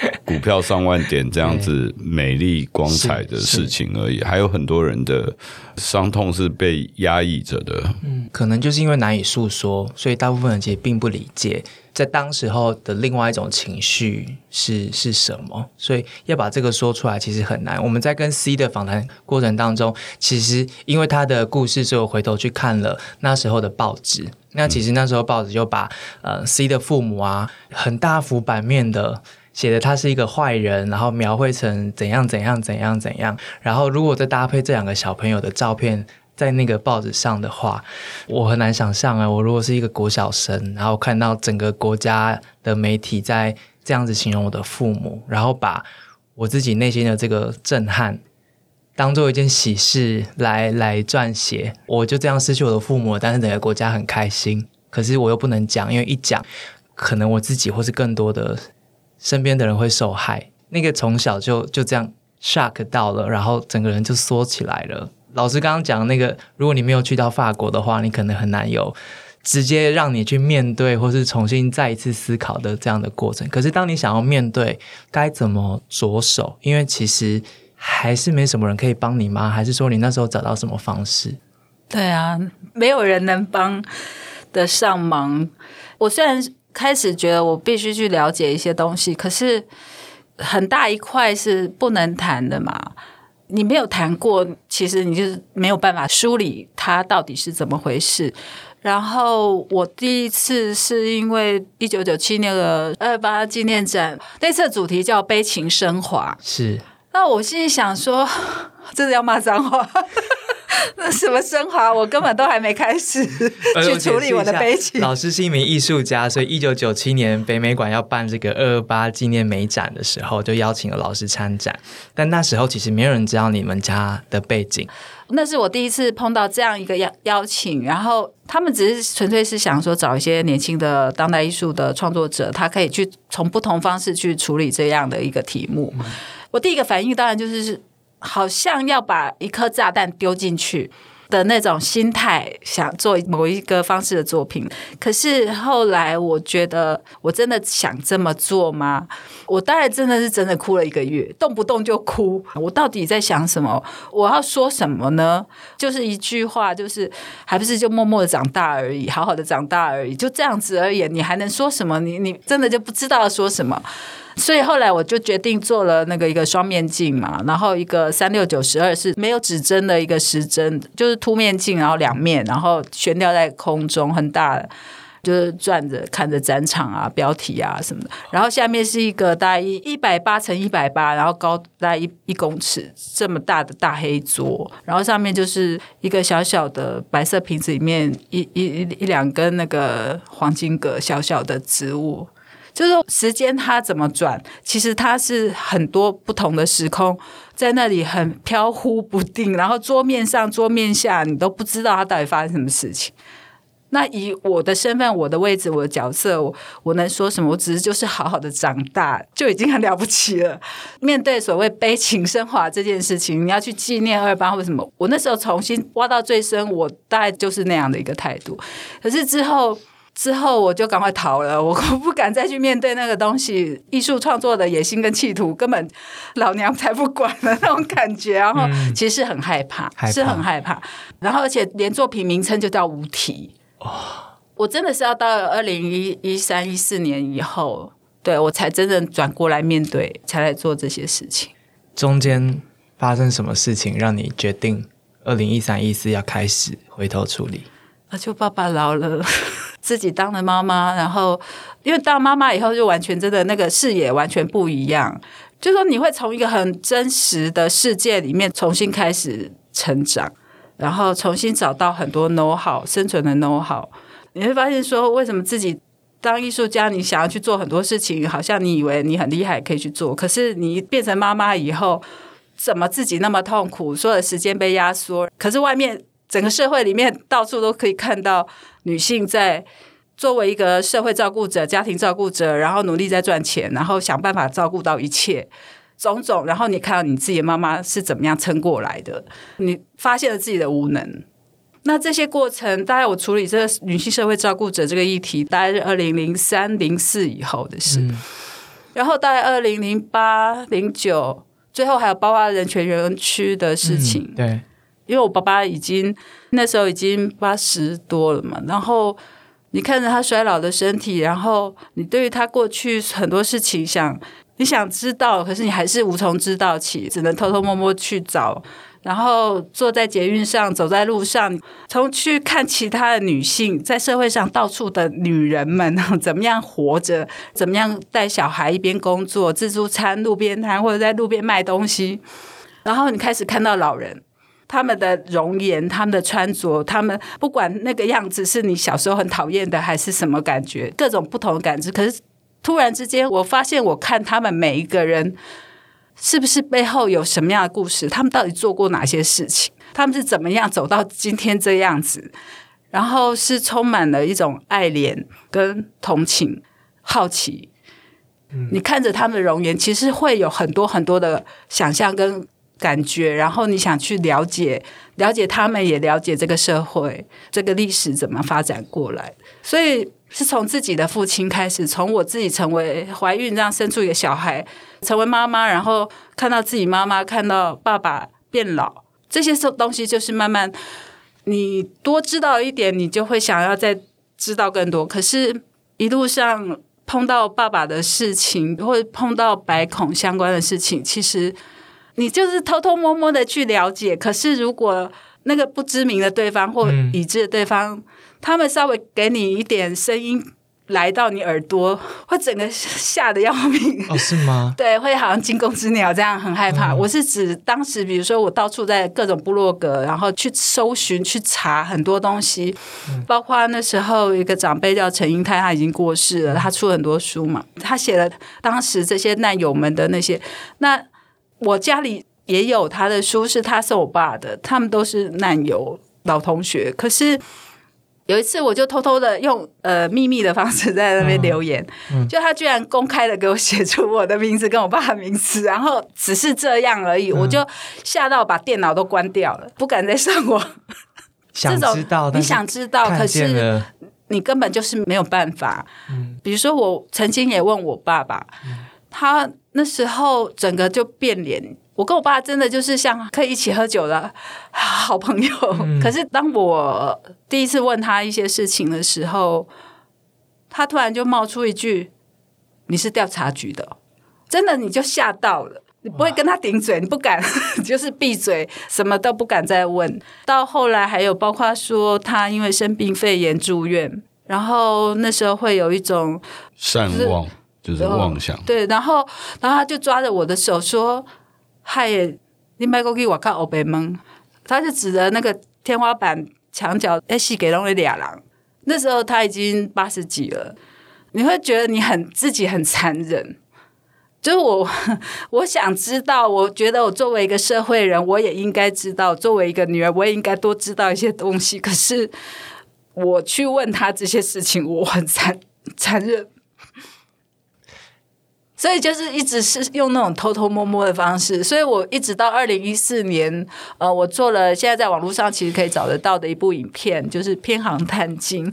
股票上万点这样子美丽光彩的事情而已，还有很多人的伤痛是被压抑着的。嗯，可能就是因为难以诉说，所以大部分人其实并不理解。在当时候的另外一种情绪是是什么？所以要把这个说出来其实很难。我们在跟 C 的访谈过程当中，其实因为他的故事，所以我回头去看了那时候的报纸。那其实那时候报纸就把呃 C 的父母啊，很大幅版面的写的他是一个坏人，然后描绘成怎样怎样怎样怎样。然后如果再搭配这两个小朋友的照片。在那个报纸上的话，我很难想象啊！我如果是一个国小生，然后看到整个国家的媒体在这样子形容我的父母，然后把我自己内心的这个震撼当做一件喜事来来撰写，我就这样失去我的父母，但是整个国家很开心。可是我又不能讲，因为一讲，可能我自己或是更多的身边的人会受害。那个从小就就这样 shock 到了，然后整个人就缩起来了。老师刚刚讲那个，如果你没有去到法国的话，你可能很难有直接让你去面对，或是重新再一次思考的这样的过程。可是，当你想要面对，该怎么着手？因为其实还是没什么人可以帮你吗？还是说你那时候找到什么方式？对啊，没有人能帮得上忙。我虽然开始觉得我必须去了解一些东西，可是很大一块是不能谈的嘛。你没有谈过，其实你就是没有办法梳理它到底是怎么回事。然后我第一次是因为一九九七那个二八纪念展，那次主题叫“悲情升华”，是。那我心里想说，真的要骂脏话。那什么升华，我根本都还没开始 去处理我的悲情。老师是一名艺术家，所以一九九七年北美馆要办这个二二八纪念美展的时候，就邀请了老师参展。但那时候其实没有人知道你们家的背景。那是我第一次碰到这样一个邀邀请，然后他们只是纯粹是想说找一些年轻的当代艺术的创作者，他可以去从不同方式去处理这样的一个题目。我第一个反应当然就是是。好像要把一颗炸弹丢进去的那种心态，想做某一个方式的作品。可是后来，我觉得我真的想这么做吗？我当然真的是真的哭了一个月，动不动就哭。我到底在想什么？我要说什么呢？就是一句话，就是还不是就默默的长大而已，好好的长大而已，就这样子而已。你还能说什么？你你真的就不知道说什么？所以后来我就决定做了那个一个双面镜嘛，然后一个三六九十二是没有指针的一个时针，就是凸面镜，然后两面，然后悬吊在空中，很大，就是转着看着展场啊、标题啊什么的。然后下面是一个大概一一百八乘一百八，然后高大概一一公尺这么大的大黑桌，然后上面就是一个小小的白色瓶子里面一一一两根那个黄金葛小小的植物。就是时间它怎么转，其实它是很多不同的时空在那里很飘忽不定，然后桌面上、桌面下你都不知道它到底发生什么事情。那以我的身份、我的位置、我的角色，我我能说什么？我只是就是好好的长大就已经很了不起了。面对所谓悲情升华这件事情，你要去纪念二八或什么，我那时候重新挖到最深，我大概就是那样的一个态度。可是之后。之后我就赶快逃了，我不敢再去面对那个东西，艺术创作的野心跟企图，根本老娘才不管了那种感觉。然后其实很害怕，是很害怕。然后而且连作品名称就叫无题。我真的是要到二零一一三一四年以后，对我才真正转过来面对，才来做这些事情。中间发生什么事情让你决定二零一三一四要开始回头处理？啊，就爸爸老了。自己当了妈妈，然后因为当妈妈以后，就完全真的那个视野完全不一样。就说你会从一个很真实的世界里面重新开始成长，然后重新找到很多 know how 生存的 know how。你会发现说，为什么自己当艺术家，你想要去做很多事情，好像你以为你很厉害可以去做，可是你变成妈妈以后，怎么自己那么痛苦？所有的时间被压缩，可是外面整个社会里面到处都可以看到女性在作为一个社会照顾者、家庭照顾者，然后努力在赚钱，然后想办法照顾到一切种种，然后你看到你自己的妈妈是怎么样撑过来的，你发现了自己的无能。那这些过程，大概我处理这个女性社会照顾者这个议题，大概是二零零三零四以后的事。然后大概二零零八零九，最后还有包括人权园区的事情。对，因为我爸爸已经那时候已经八十多了嘛，然后你看着他衰老的身体，然后你对于他过去很多事情想你想知道，可是你还是无从知道起，只能偷偷摸摸去找。然后坐在捷运上，走在路上，从去看其他的女性在社会上到处的女人们怎么样活着，怎么样带小孩一边工作自助餐、路边摊或者在路边卖东西，然后你开始看到老人他们的容颜、他们的穿着，他们不管那个样子是你小时候很讨厌的，还是什么感觉，各种不同的感知。可是突然之间，我发现我看他们每一个人。是不是背后有什么样的故事？他们到底做过哪些事情？他们是怎么样走到今天这样子？然后是充满了一种爱怜、跟同情、好奇。你看着他们的容颜，其实会有很多很多的想象跟感觉。然后你想去了解、了解他们，也了解这个社会、这个历史怎么发展过来。所以。是从自己的父亲开始，从我自己成为怀孕，这样生出一个小孩，成为妈妈，然后看到自己妈妈，看到爸爸变老，这些东西就是慢慢，你多知道一点，你就会想要再知道更多。可是，一路上碰到爸爸的事情，或者碰到白孔相关的事情，其实你就是偷偷摸摸的去了解。可是，如果那个不知名的对方或已知的对方，他们稍微给你一点声音来到你耳朵，会整个吓得要命哦？是吗？对，会好像惊弓之鸟这样，很害怕。我是指当时，比如说我到处在各种部落格，然后去搜寻、去查很多东西，包括那时候一个长辈叫陈英泰，他已经过世了，他出了很多书嘛，他写了当时这些难友们的那些。那我家里也有他的书，是他送我爸的，他们都是难友老同学，可是。有一次，我就偷偷的用呃秘密的方式在那边留言，就他居然公开的给我写出我的名字跟我爸的名字，然后只是这样而已，我就吓到把电脑都关掉了，不敢再上网。想知道，你想知道，可是你根本就是没有办法。比如说，我曾经也问我爸爸，他那时候整个就变脸。我跟我爸真的就是像可以一起喝酒的 好朋友，可是当我第一次问他一些事情的时候，他突然就冒出一句：“你是调查局的。”真的你就吓到了，你不会跟他顶嘴，你不敢，就是闭嘴，什么都不敢再问。到后来还有包括说他因为生病肺炎住院，然后那时候会有一种善忘，就是妄想。对，然后然后他就抓着我的手说。嗨，你买过去我看欧北门，他就指着那个天花板墙角，哎，是给弄了俩狼。那时候他已经八十几了，你会觉得你很自己很残忍。就是我，我想知道，我觉得我作为一个社会人，我也应该知道，作为一个女儿，我也应该多知道一些东西。可是我去问他这些事情，我很残残忍。所以就是一直是用那种偷偷摸摸的方式，所以我一直到二零一四年，呃，我做了现在在网络上其实可以找得到的一部影片，就是《偏航探金》。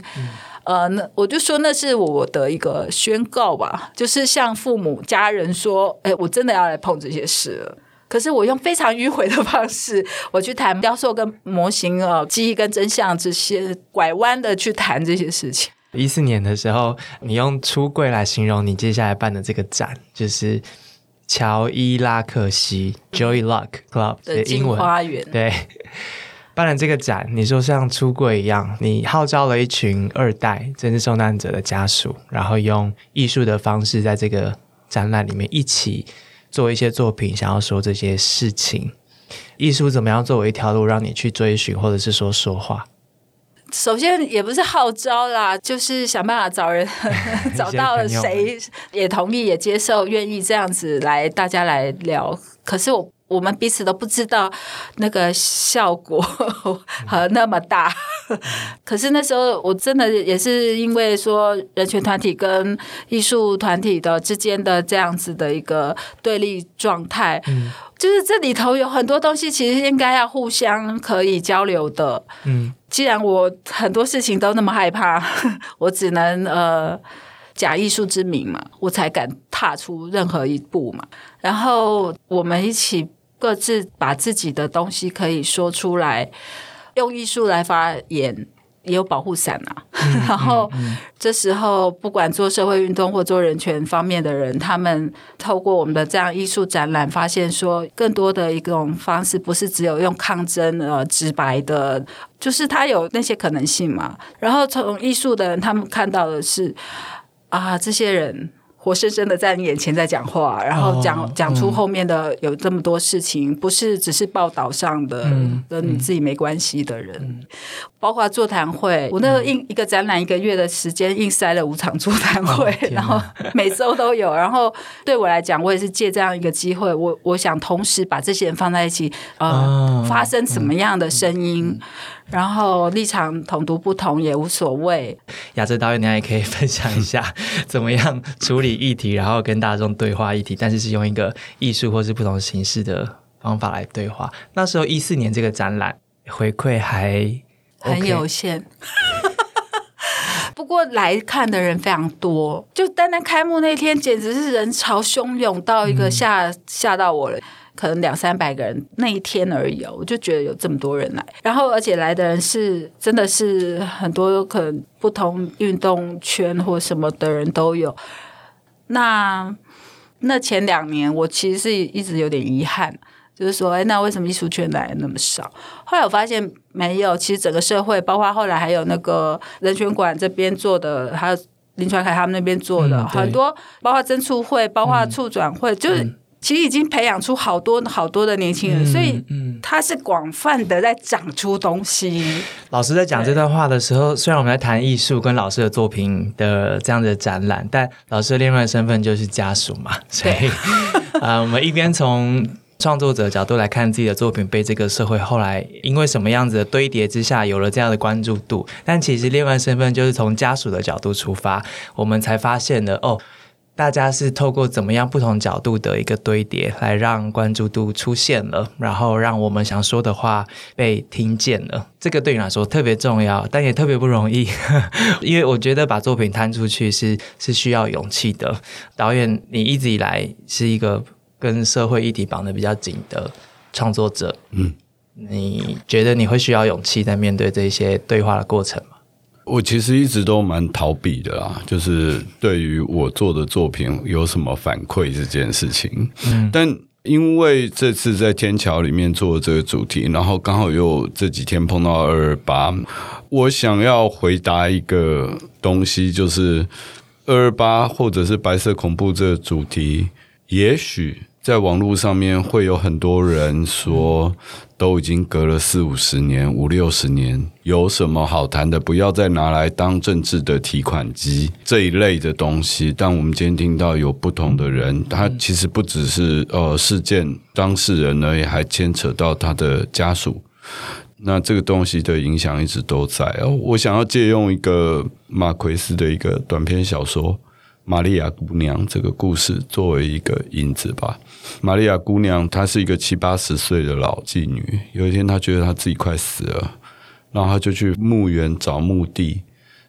呃，那我就说那是我的一个宣告吧，就是向父母家人说，哎，我真的要来碰这些事了。可是我用非常迂回的方式，我去谈雕塑跟模型啊，记忆跟真相这些拐弯的去谈这些事情。一四年的时候，你用出柜来形容你接下来办的这个展，就是乔伊拉克西 （Joy Luck Club） 的英文花园。对，办了这个展，你说像出柜一样，你号召了一群二代政治受难者的家属，然后用艺术的方式在这个展览里面一起做一些作品，想要说这些事情。艺术怎么样作为一条路，让你去追寻，或者是说说话？首先也不是号召啦，就是想办法找人 找到了谁也同意也接受，愿意这样子来大家来聊。可是我。我们彼此都不知道那个效果 和那么大，可是那时候我真的也是因为说人权团体跟艺术团体的之间的这样子的一个对立状态，嗯，就是这里头有很多东西其实应该要互相可以交流的，嗯，既然我很多事情都那么害怕，我只能呃假艺术之名嘛，我才敢踏出任何一步嘛，然后我们一起。各自把自己的东西可以说出来，用艺术来发言，也有保护伞啊。然后这时候，不管做社会运动或做人权方面的人，他们透过我们的这样艺术展览，发现说更多的一种方式，不是只有用抗争呃直白的，就是他有那些可能性嘛。然后从艺术的人，他们看到的是啊，这些人。活生生的在你眼前在讲话，然后讲讲出后面的有这么多事情，不是只是报道上的跟你自己没关系的人，包括座谈会。我那个印一个展览一个月的时间，硬塞了五场座谈会，然后 每周都有。然后对我来讲，我也是借这样一个机会，我我想同时把这些人放在一起，呃，发生什么样的声音。然后立场同读不同也无所谓。亚哲导演，你也可以分享一下 怎么样处理议题，然后跟大众对话议题，但是是用一个艺术或是不同形式的方法来对话。那时候一四年这个展览回馈还很有限，不过来看的人非常多。就单单开幕那天，简直是人潮汹涌到一个吓吓到我了。可能两三百个人那一天而已哦，我就觉得有这么多人来，然后而且来的人是真的是很多，可能不同运动圈或什么的人都有。那那前两年我其实是一直有点遗憾，就是说，哎，那为什么艺术圈来那么少？后来我发现没有，其实整个社会，包括后来还有那个人权馆这边做的，还有林传凯他们那边做的很多，包括增促会，包括促转会，就是。其实已经培养出好多好多的年轻人，所以他是广泛的在长出东西。老师在讲这段话的时候，虽然我们在谈艺术跟老师的作品的这样的展览，但老师的另外身份就是家属嘛，所以啊，我们一边从创作者角度来看自己的作品被这个社会后来因为什么样子的堆叠之下有了这样的关注度，但其实另外身份就是从家属的角度出发，我们才发现了哦。大家是透过怎么样不同角度的一个堆叠，来让关注度出现了，然后让我们想说的话被听见了。这个对你来说特别重要，但也特别不容易，因为我觉得把作品摊出去是是需要勇气的。导演，你一直以来是一个跟社会议题绑得比较紧的创作者，嗯，你觉得你会需要勇气在面对这些对话的过程吗？我其实一直都蛮逃避的啦，就是对于我做的作品有什么反馈这件事情。嗯，但因为这次在天桥里面做这个主题，然后刚好又这几天碰到二二八，我想要回答一个东西，就是二二八或者是白色恐怖这个主题，也许。在网络上面会有很多人说，都已经隔了四五十年、五六十年，有什么好谈的？不要再拿来当政治的提款机这一类的东西。但我们今天听到有不同的人，他其实不只是呃事件当事人呢，也还牵扯到他的家属。那这个东西的影响一直都在。哦，我想要借用一个马奎斯的一个短篇小说。玛利亚姑娘这个故事作为一个引子吧。玛利亚姑娘她是一个七八十岁的老妓女。有一天，她觉得她自己快死了，然后她就去墓园找墓地。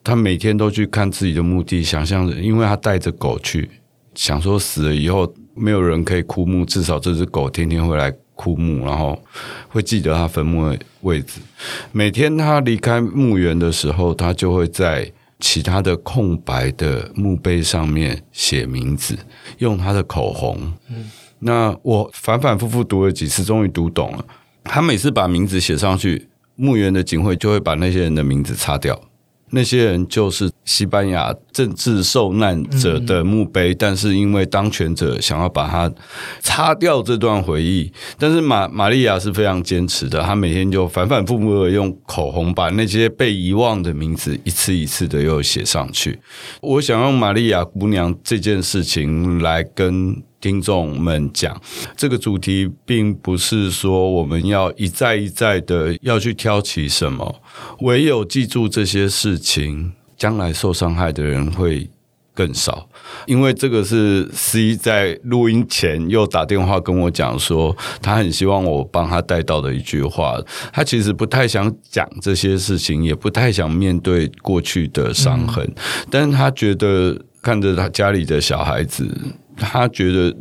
她每天都去看自己的墓地，想象着，因为她带着狗去，想说死了以后没有人可以哭墓，至少这只狗天天会来哭墓，然后会记得她坟墓的位置。每天她离开墓园的时候，她就会在。其他的空白的墓碑上面写名字，用他的口红。嗯，那我反反复复读了几次，终于读懂了。他每次把名字写上去，墓园的警卫就会把那些人的名字擦掉。那些人就是西班牙政治受难者的墓碑，但是因为当权者想要把它擦掉这段回忆，但是玛玛利亚是非常坚持的，她每天就反反复复的用口红把那些被遗忘的名字一次一次的又写上去。我想用玛利亚姑娘这件事情来跟。听众们讲，这个主题并不是说我们要一再一再的要去挑起什么，唯有记住这些事情，将来受伤害的人会更少。因为这个是 C 在录音前又打电话跟我讲说，他很希望我帮他带到的一句话。他其实不太想讲这些事情，也不太想面对过去的伤痕，但是他觉得看着他家里的小孩子。他觉得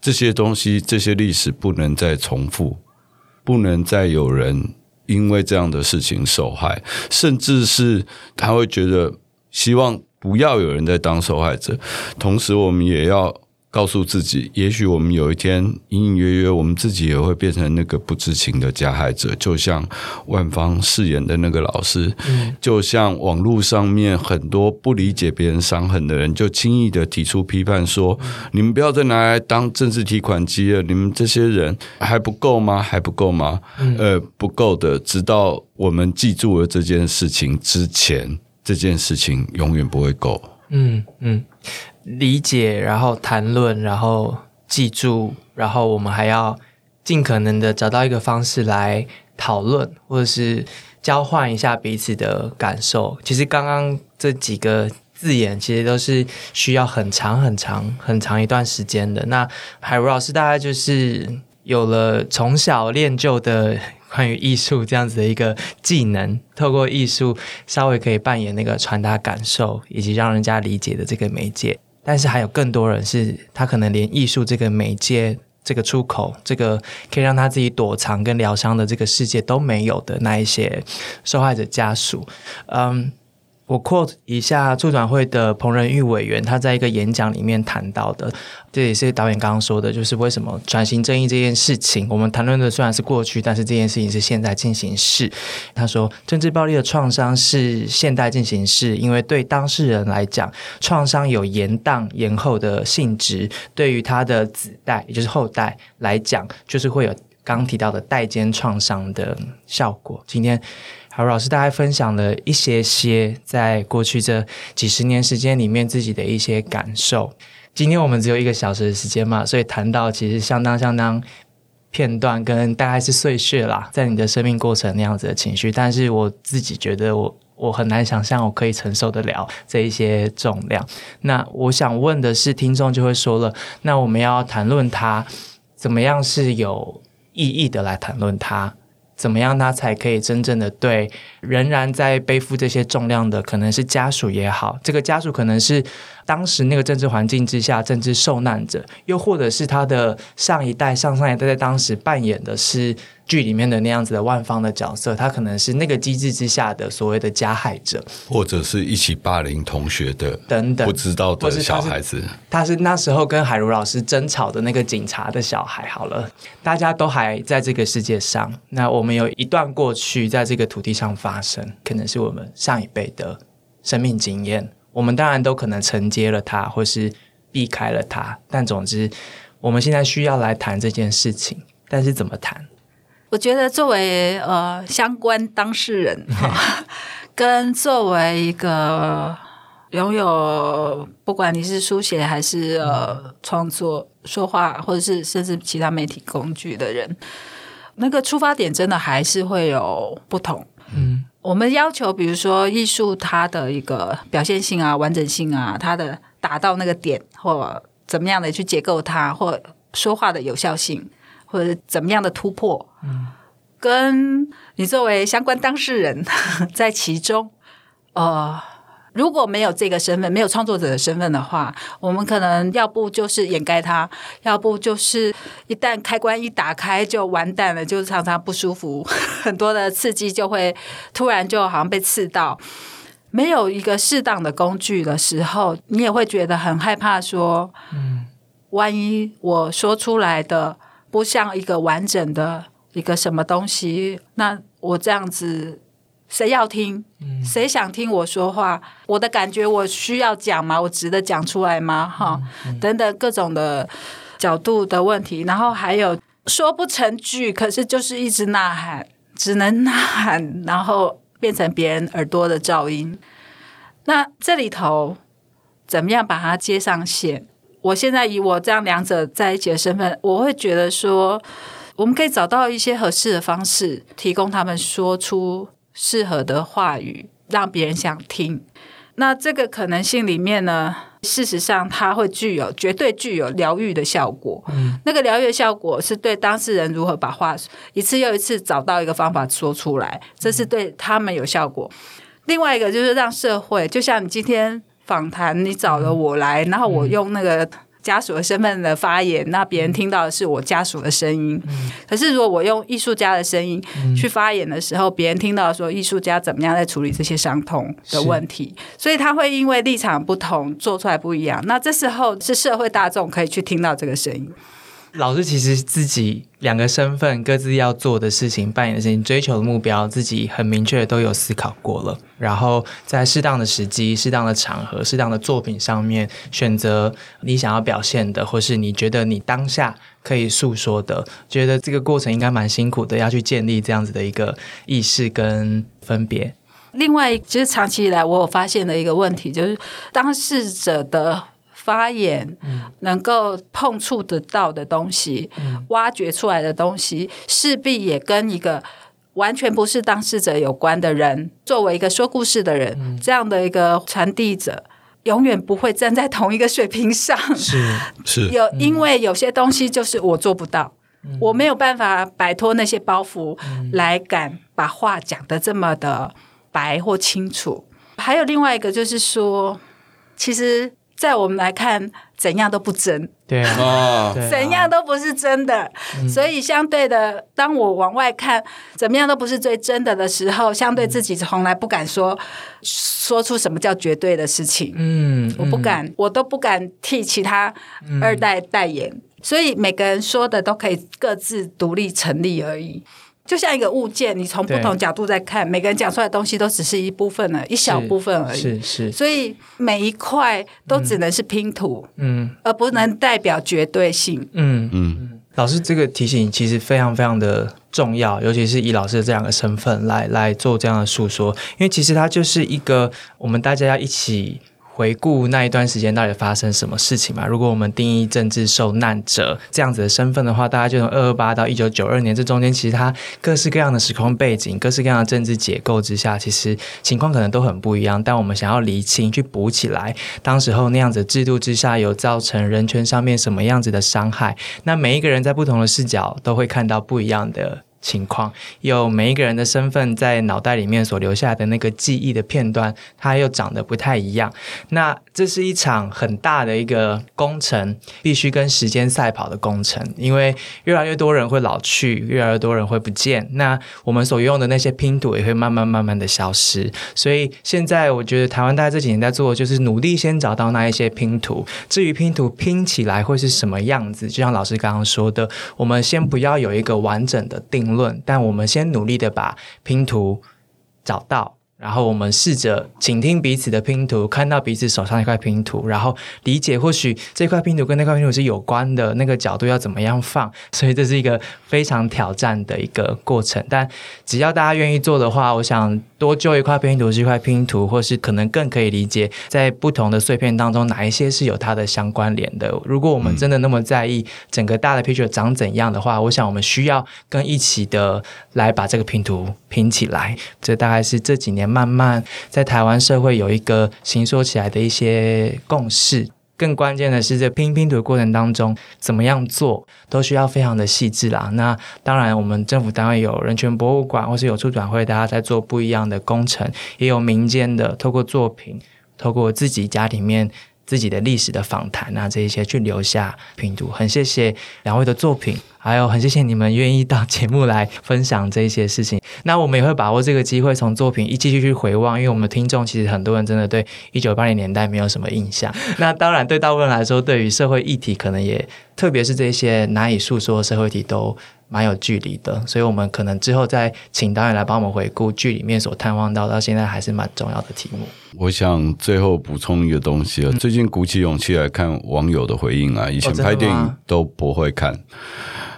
这些东西、这些历史不能再重复，不能再有人因为这样的事情受害，甚至是他会觉得希望不要有人再当受害者。同时，我们也要。告诉自己，也许我们有一天隐隐约约，我们自己也会变成那个不知情的加害者，就像万芳饰演的那个老师，就像网络上面很多不理解别人伤痕的人，就轻易的提出批判说：“你们不要再拿来当政治提款机了，你们这些人还不够吗？还不够吗？”呃，不够的。直到我们记住了这件事情之前，这件事情永远不会够。嗯嗯。理解，然后谈论，然后记住，然后我们还要尽可能的找到一个方式来讨论，或者是交换一下彼此的感受。其实刚刚这几个字眼，其实都是需要很长很长很长一段时间的。那海如老师大概就是有了从小练就的关于艺术这样子的一个技能，透过艺术稍微可以扮演那个传达感受以及让人家理解的这个媒介。但是还有更多人是，他可能连艺术这个媒介、这个出口、这个可以让他自己躲藏跟疗伤的这个世界都没有的那一些受害者家属，嗯。我 quote 一下促转会的彭仁玉委员，他在一个演讲里面谈到的，这也是导演刚刚说的，就是为什么转型正义这件事情，我们谈论的虽然是过去，但是这件事情是现在进行式。他说，政治暴力的创伤是现代进行式，因为对当事人来讲，创伤有延宕延后的性质；对于他的子代，也就是后代来讲，就是会有刚提到的代间创伤的效果。今天。好，老师大概分享了一些些在过去这几十年时间里面自己的一些感受。今天我们只有一个小时的时间嘛，所以谈到其实相当相当片段跟大概是碎屑啦，在你的生命过程那样子的情绪。但是我自己觉得我我很难想象我可以承受得了这一些重量。那我想问的是，听众就会说了，那我们要谈论它怎么样是有意义的来谈论它。怎么样，他才可以真正的对仍然在背负这些重量的，可能是家属也好，这个家属可能是。当时那个政治环境之下，政治受难者，又或者是他的上一代、上上一代，在当时扮演的是剧里面的那样子的万方的角色，他可能是那个机制之下的所谓的加害者，或者是一起霸凌同学的等等不知道的小孩子，他是那时候跟海如老师争吵的那个警察的小孩。好了，大家都还在这个世界上，那我们有一段过去在这个土地上发生，可能是我们上一辈的生命经验。我们当然都可能承接了它，或是避开了它，但总之，我们现在需要来谈这件事情。但是怎么谈？我觉得作为呃相关当事人，跟作为一个拥有不管你是书写还是呃创作、说话，或者是甚至其他媒体工具的人，那个出发点真的还是会有不同。我们要求，比如说艺术它的一个表现性啊、完整性啊，它的达到那个点，或怎么样的去结构它，或说话的有效性，或者怎么样的突破，嗯，跟你作为相关当事人 在其中，呃。如果没有这个身份，没有创作者的身份的话，我们可能要不就是掩盖它，要不就是一旦开关一打开就完蛋了，就常常不舒服，很多的刺激就会突然就好像被刺到。没有一个适当的工具的时候，你也会觉得很害怕，说，嗯，万一我说出来的不像一个完整的一个什么东西，那我这样子。谁要听？谁想听我说话？我的感觉我需要讲吗？我值得讲出来吗？哈，等等各种的角度的问题，然后还有说不成句，可是就是一直呐喊，只能呐喊，然后变成别人耳朵的噪音。那这里头怎么样把它接上线？我现在以我这样两者在一起的身份，我会觉得说，我们可以找到一些合适的方式，提供他们说出适合的话语，让别人想听。那这个可能性里面呢，事实上它会具有绝对具有疗愈的效果。嗯，那个疗愈效果是对当事人如何把话一次又一次找到一个方法说出来，这是对他们有效果。另外一个就是让社会，就像你今天访谈，你找了我来，然后我用那个家属的身份的发言，那别人听到的是我家属的声音。可是如果我用艺术家的声音去发言的时候，别人听到说艺术家怎么样在处理这些伤痛的问题，所以他会因为立场不同做出来不一样。那这时候是社会大众可以去听到这个声音。老师其实自己两个身份各自要做的事情、扮演的事情、追求的目标，自己很明确都有思考过了。然后在适当的时机、适当的场合、适当的作品上面，选择你想要表现的，或是你觉得你当下可以诉说的。觉得这个过程应该蛮辛苦的，要去建立这样子的一个意识跟分别。另外，其实长期以来我有发现的一个问题，就是当事者的。发言能够碰触得到的东西，挖掘出来的东西，势必也跟一个完全不是当事者有关的人，作为一个说故事的人，这样的一个传递者，永远不会站在同一个水平上。是是 有，因为有些东西就是我做不到，我没有办法摆脱那些包袱，来敢把话讲得这么的白或清楚。还有另外一个就是说，其实。在我们来看，怎样都不真，对啊，怎样都不是真的。所以相对的，当我往外看，怎么样都不是最真的的时候，相对自己从来不敢说说出什么叫绝对的事情。嗯，我不敢，我都不敢替其他二代代言。所以每个人说的都可以各自独立成立而已。就像一个物件，你从不同角度在看，每个人讲出来的东西都只是一部分了，一小部分而已。是是，所以每一块都只能是拼图，嗯，而不能代表绝对性。嗯嗯，老师这个提醒其实非常非常的重要，尤其是以老师的这两个身份来来做这样的诉说，因为其实它就是一个我们大家要一起。回顾那一段时间到底发生什么事情嘛？如果我们定义政治受难者这样子的身份的话，大家就从二二八到一九九二年这中间，其实它各式各样的时空背景、各式各样的政治结构之下，其实情况可能都很不一样。但我们想要厘清、去补起来，当时候那样子制度之下有造成人权上面什么样子的伤害，那每一个人在不同的视角都会看到不一样的。情况有每一个人的身份在脑袋里面所留下的那个记忆的片段，它又长得不太一样。那这是一场很大的一个工程，必须跟时间赛跑的工程。因为越来越多人会老去，越来越多人会不见，那我们所用的那些拼图也会慢慢慢慢的消失。所以现在我觉得台湾大家这几年在做，就是努力先找到那一些拼图。至于拼图拼起来会是什么样子，就像老师刚刚说的，我们先不要有一个完整的定。论，但我们先努力的把拼图找到。然后我们试着倾听彼此的拼图，看到彼此手上一块拼图，然后理解或许这块拼图跟那块拼图是有关的，那个角度要怎么样放。所以这是一个非常挑战的一个过程。但只要大家愿意做的话，我想多揪一块拼图是一块拼图，或是可能更可以理解在不同的碎片当中哪一些是有它的相关联的。如果我们真的那么在意整个大的 picture 长怎样的话，我想我们需要跟一起的来把这个拼图拼起来。这大概是这几年。慢慢在台湾社会有一个形塑起来的一些共识，更关键的是在拼拼图的过程当中，怎么样做都需要非常的细致啦。那当然，我们政府单位有人权博物馆，或是有出转会，大家在做不一样的工程，也有民间的，透过作品，透过自己家里面。自己的历史的访谈啊，这一些去留下拼读，很谢谢两位的作品，还有很谢谢你们愿意到节目来分享这一些事情。那我们也会把握这个机会，从作品一继续去回望，因为我们听众其实很多人真的对一九八零年代没有什么印象。那当然，对大部分人来说，对于社会议题，可能也特别是这些难以诉说的社会议题，都蛮有距离的，所以我们可能之后再请导演来帮我们回顾剧里面所探望到到现在还是蛮重要的题目。我想最后补充一个东西啊，最近鼓起勇气来看网友的回应啊，以前拍电影都不会看。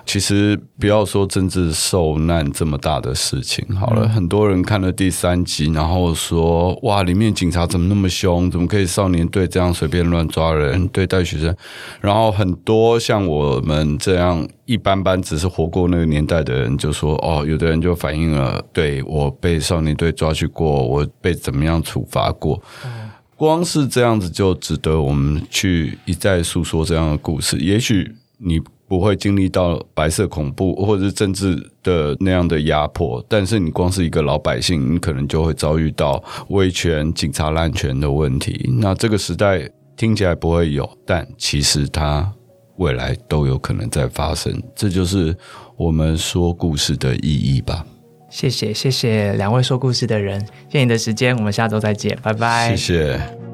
其实不要说政治受难这么大的事情好了，很多人看了第三集，然后说哇，里面警察怎么那么凶？怎么可以少年队这样随便乱抓人，对待学生？然后很多像我们这样一般般，只是活过那个年代的人，就说哦，有的人就反映了，对我被少年队抓去过，我被怎么样处罚过。光是这样子就值得我们去一再诉说这样的故事。也许你不会经历到白色恐怖或者是政治的那样的压迫，但是你光是一个老百姓，你可能就会遭遇到威权、警察滥权的问题。那这个时代听起来不会有，但其实它未来都有可能在发生。这就是我们说故事的意义吧。谢谢谢谢两位说故事的人，谢谢你的时间，我们下周再见，拜拜。谢谢。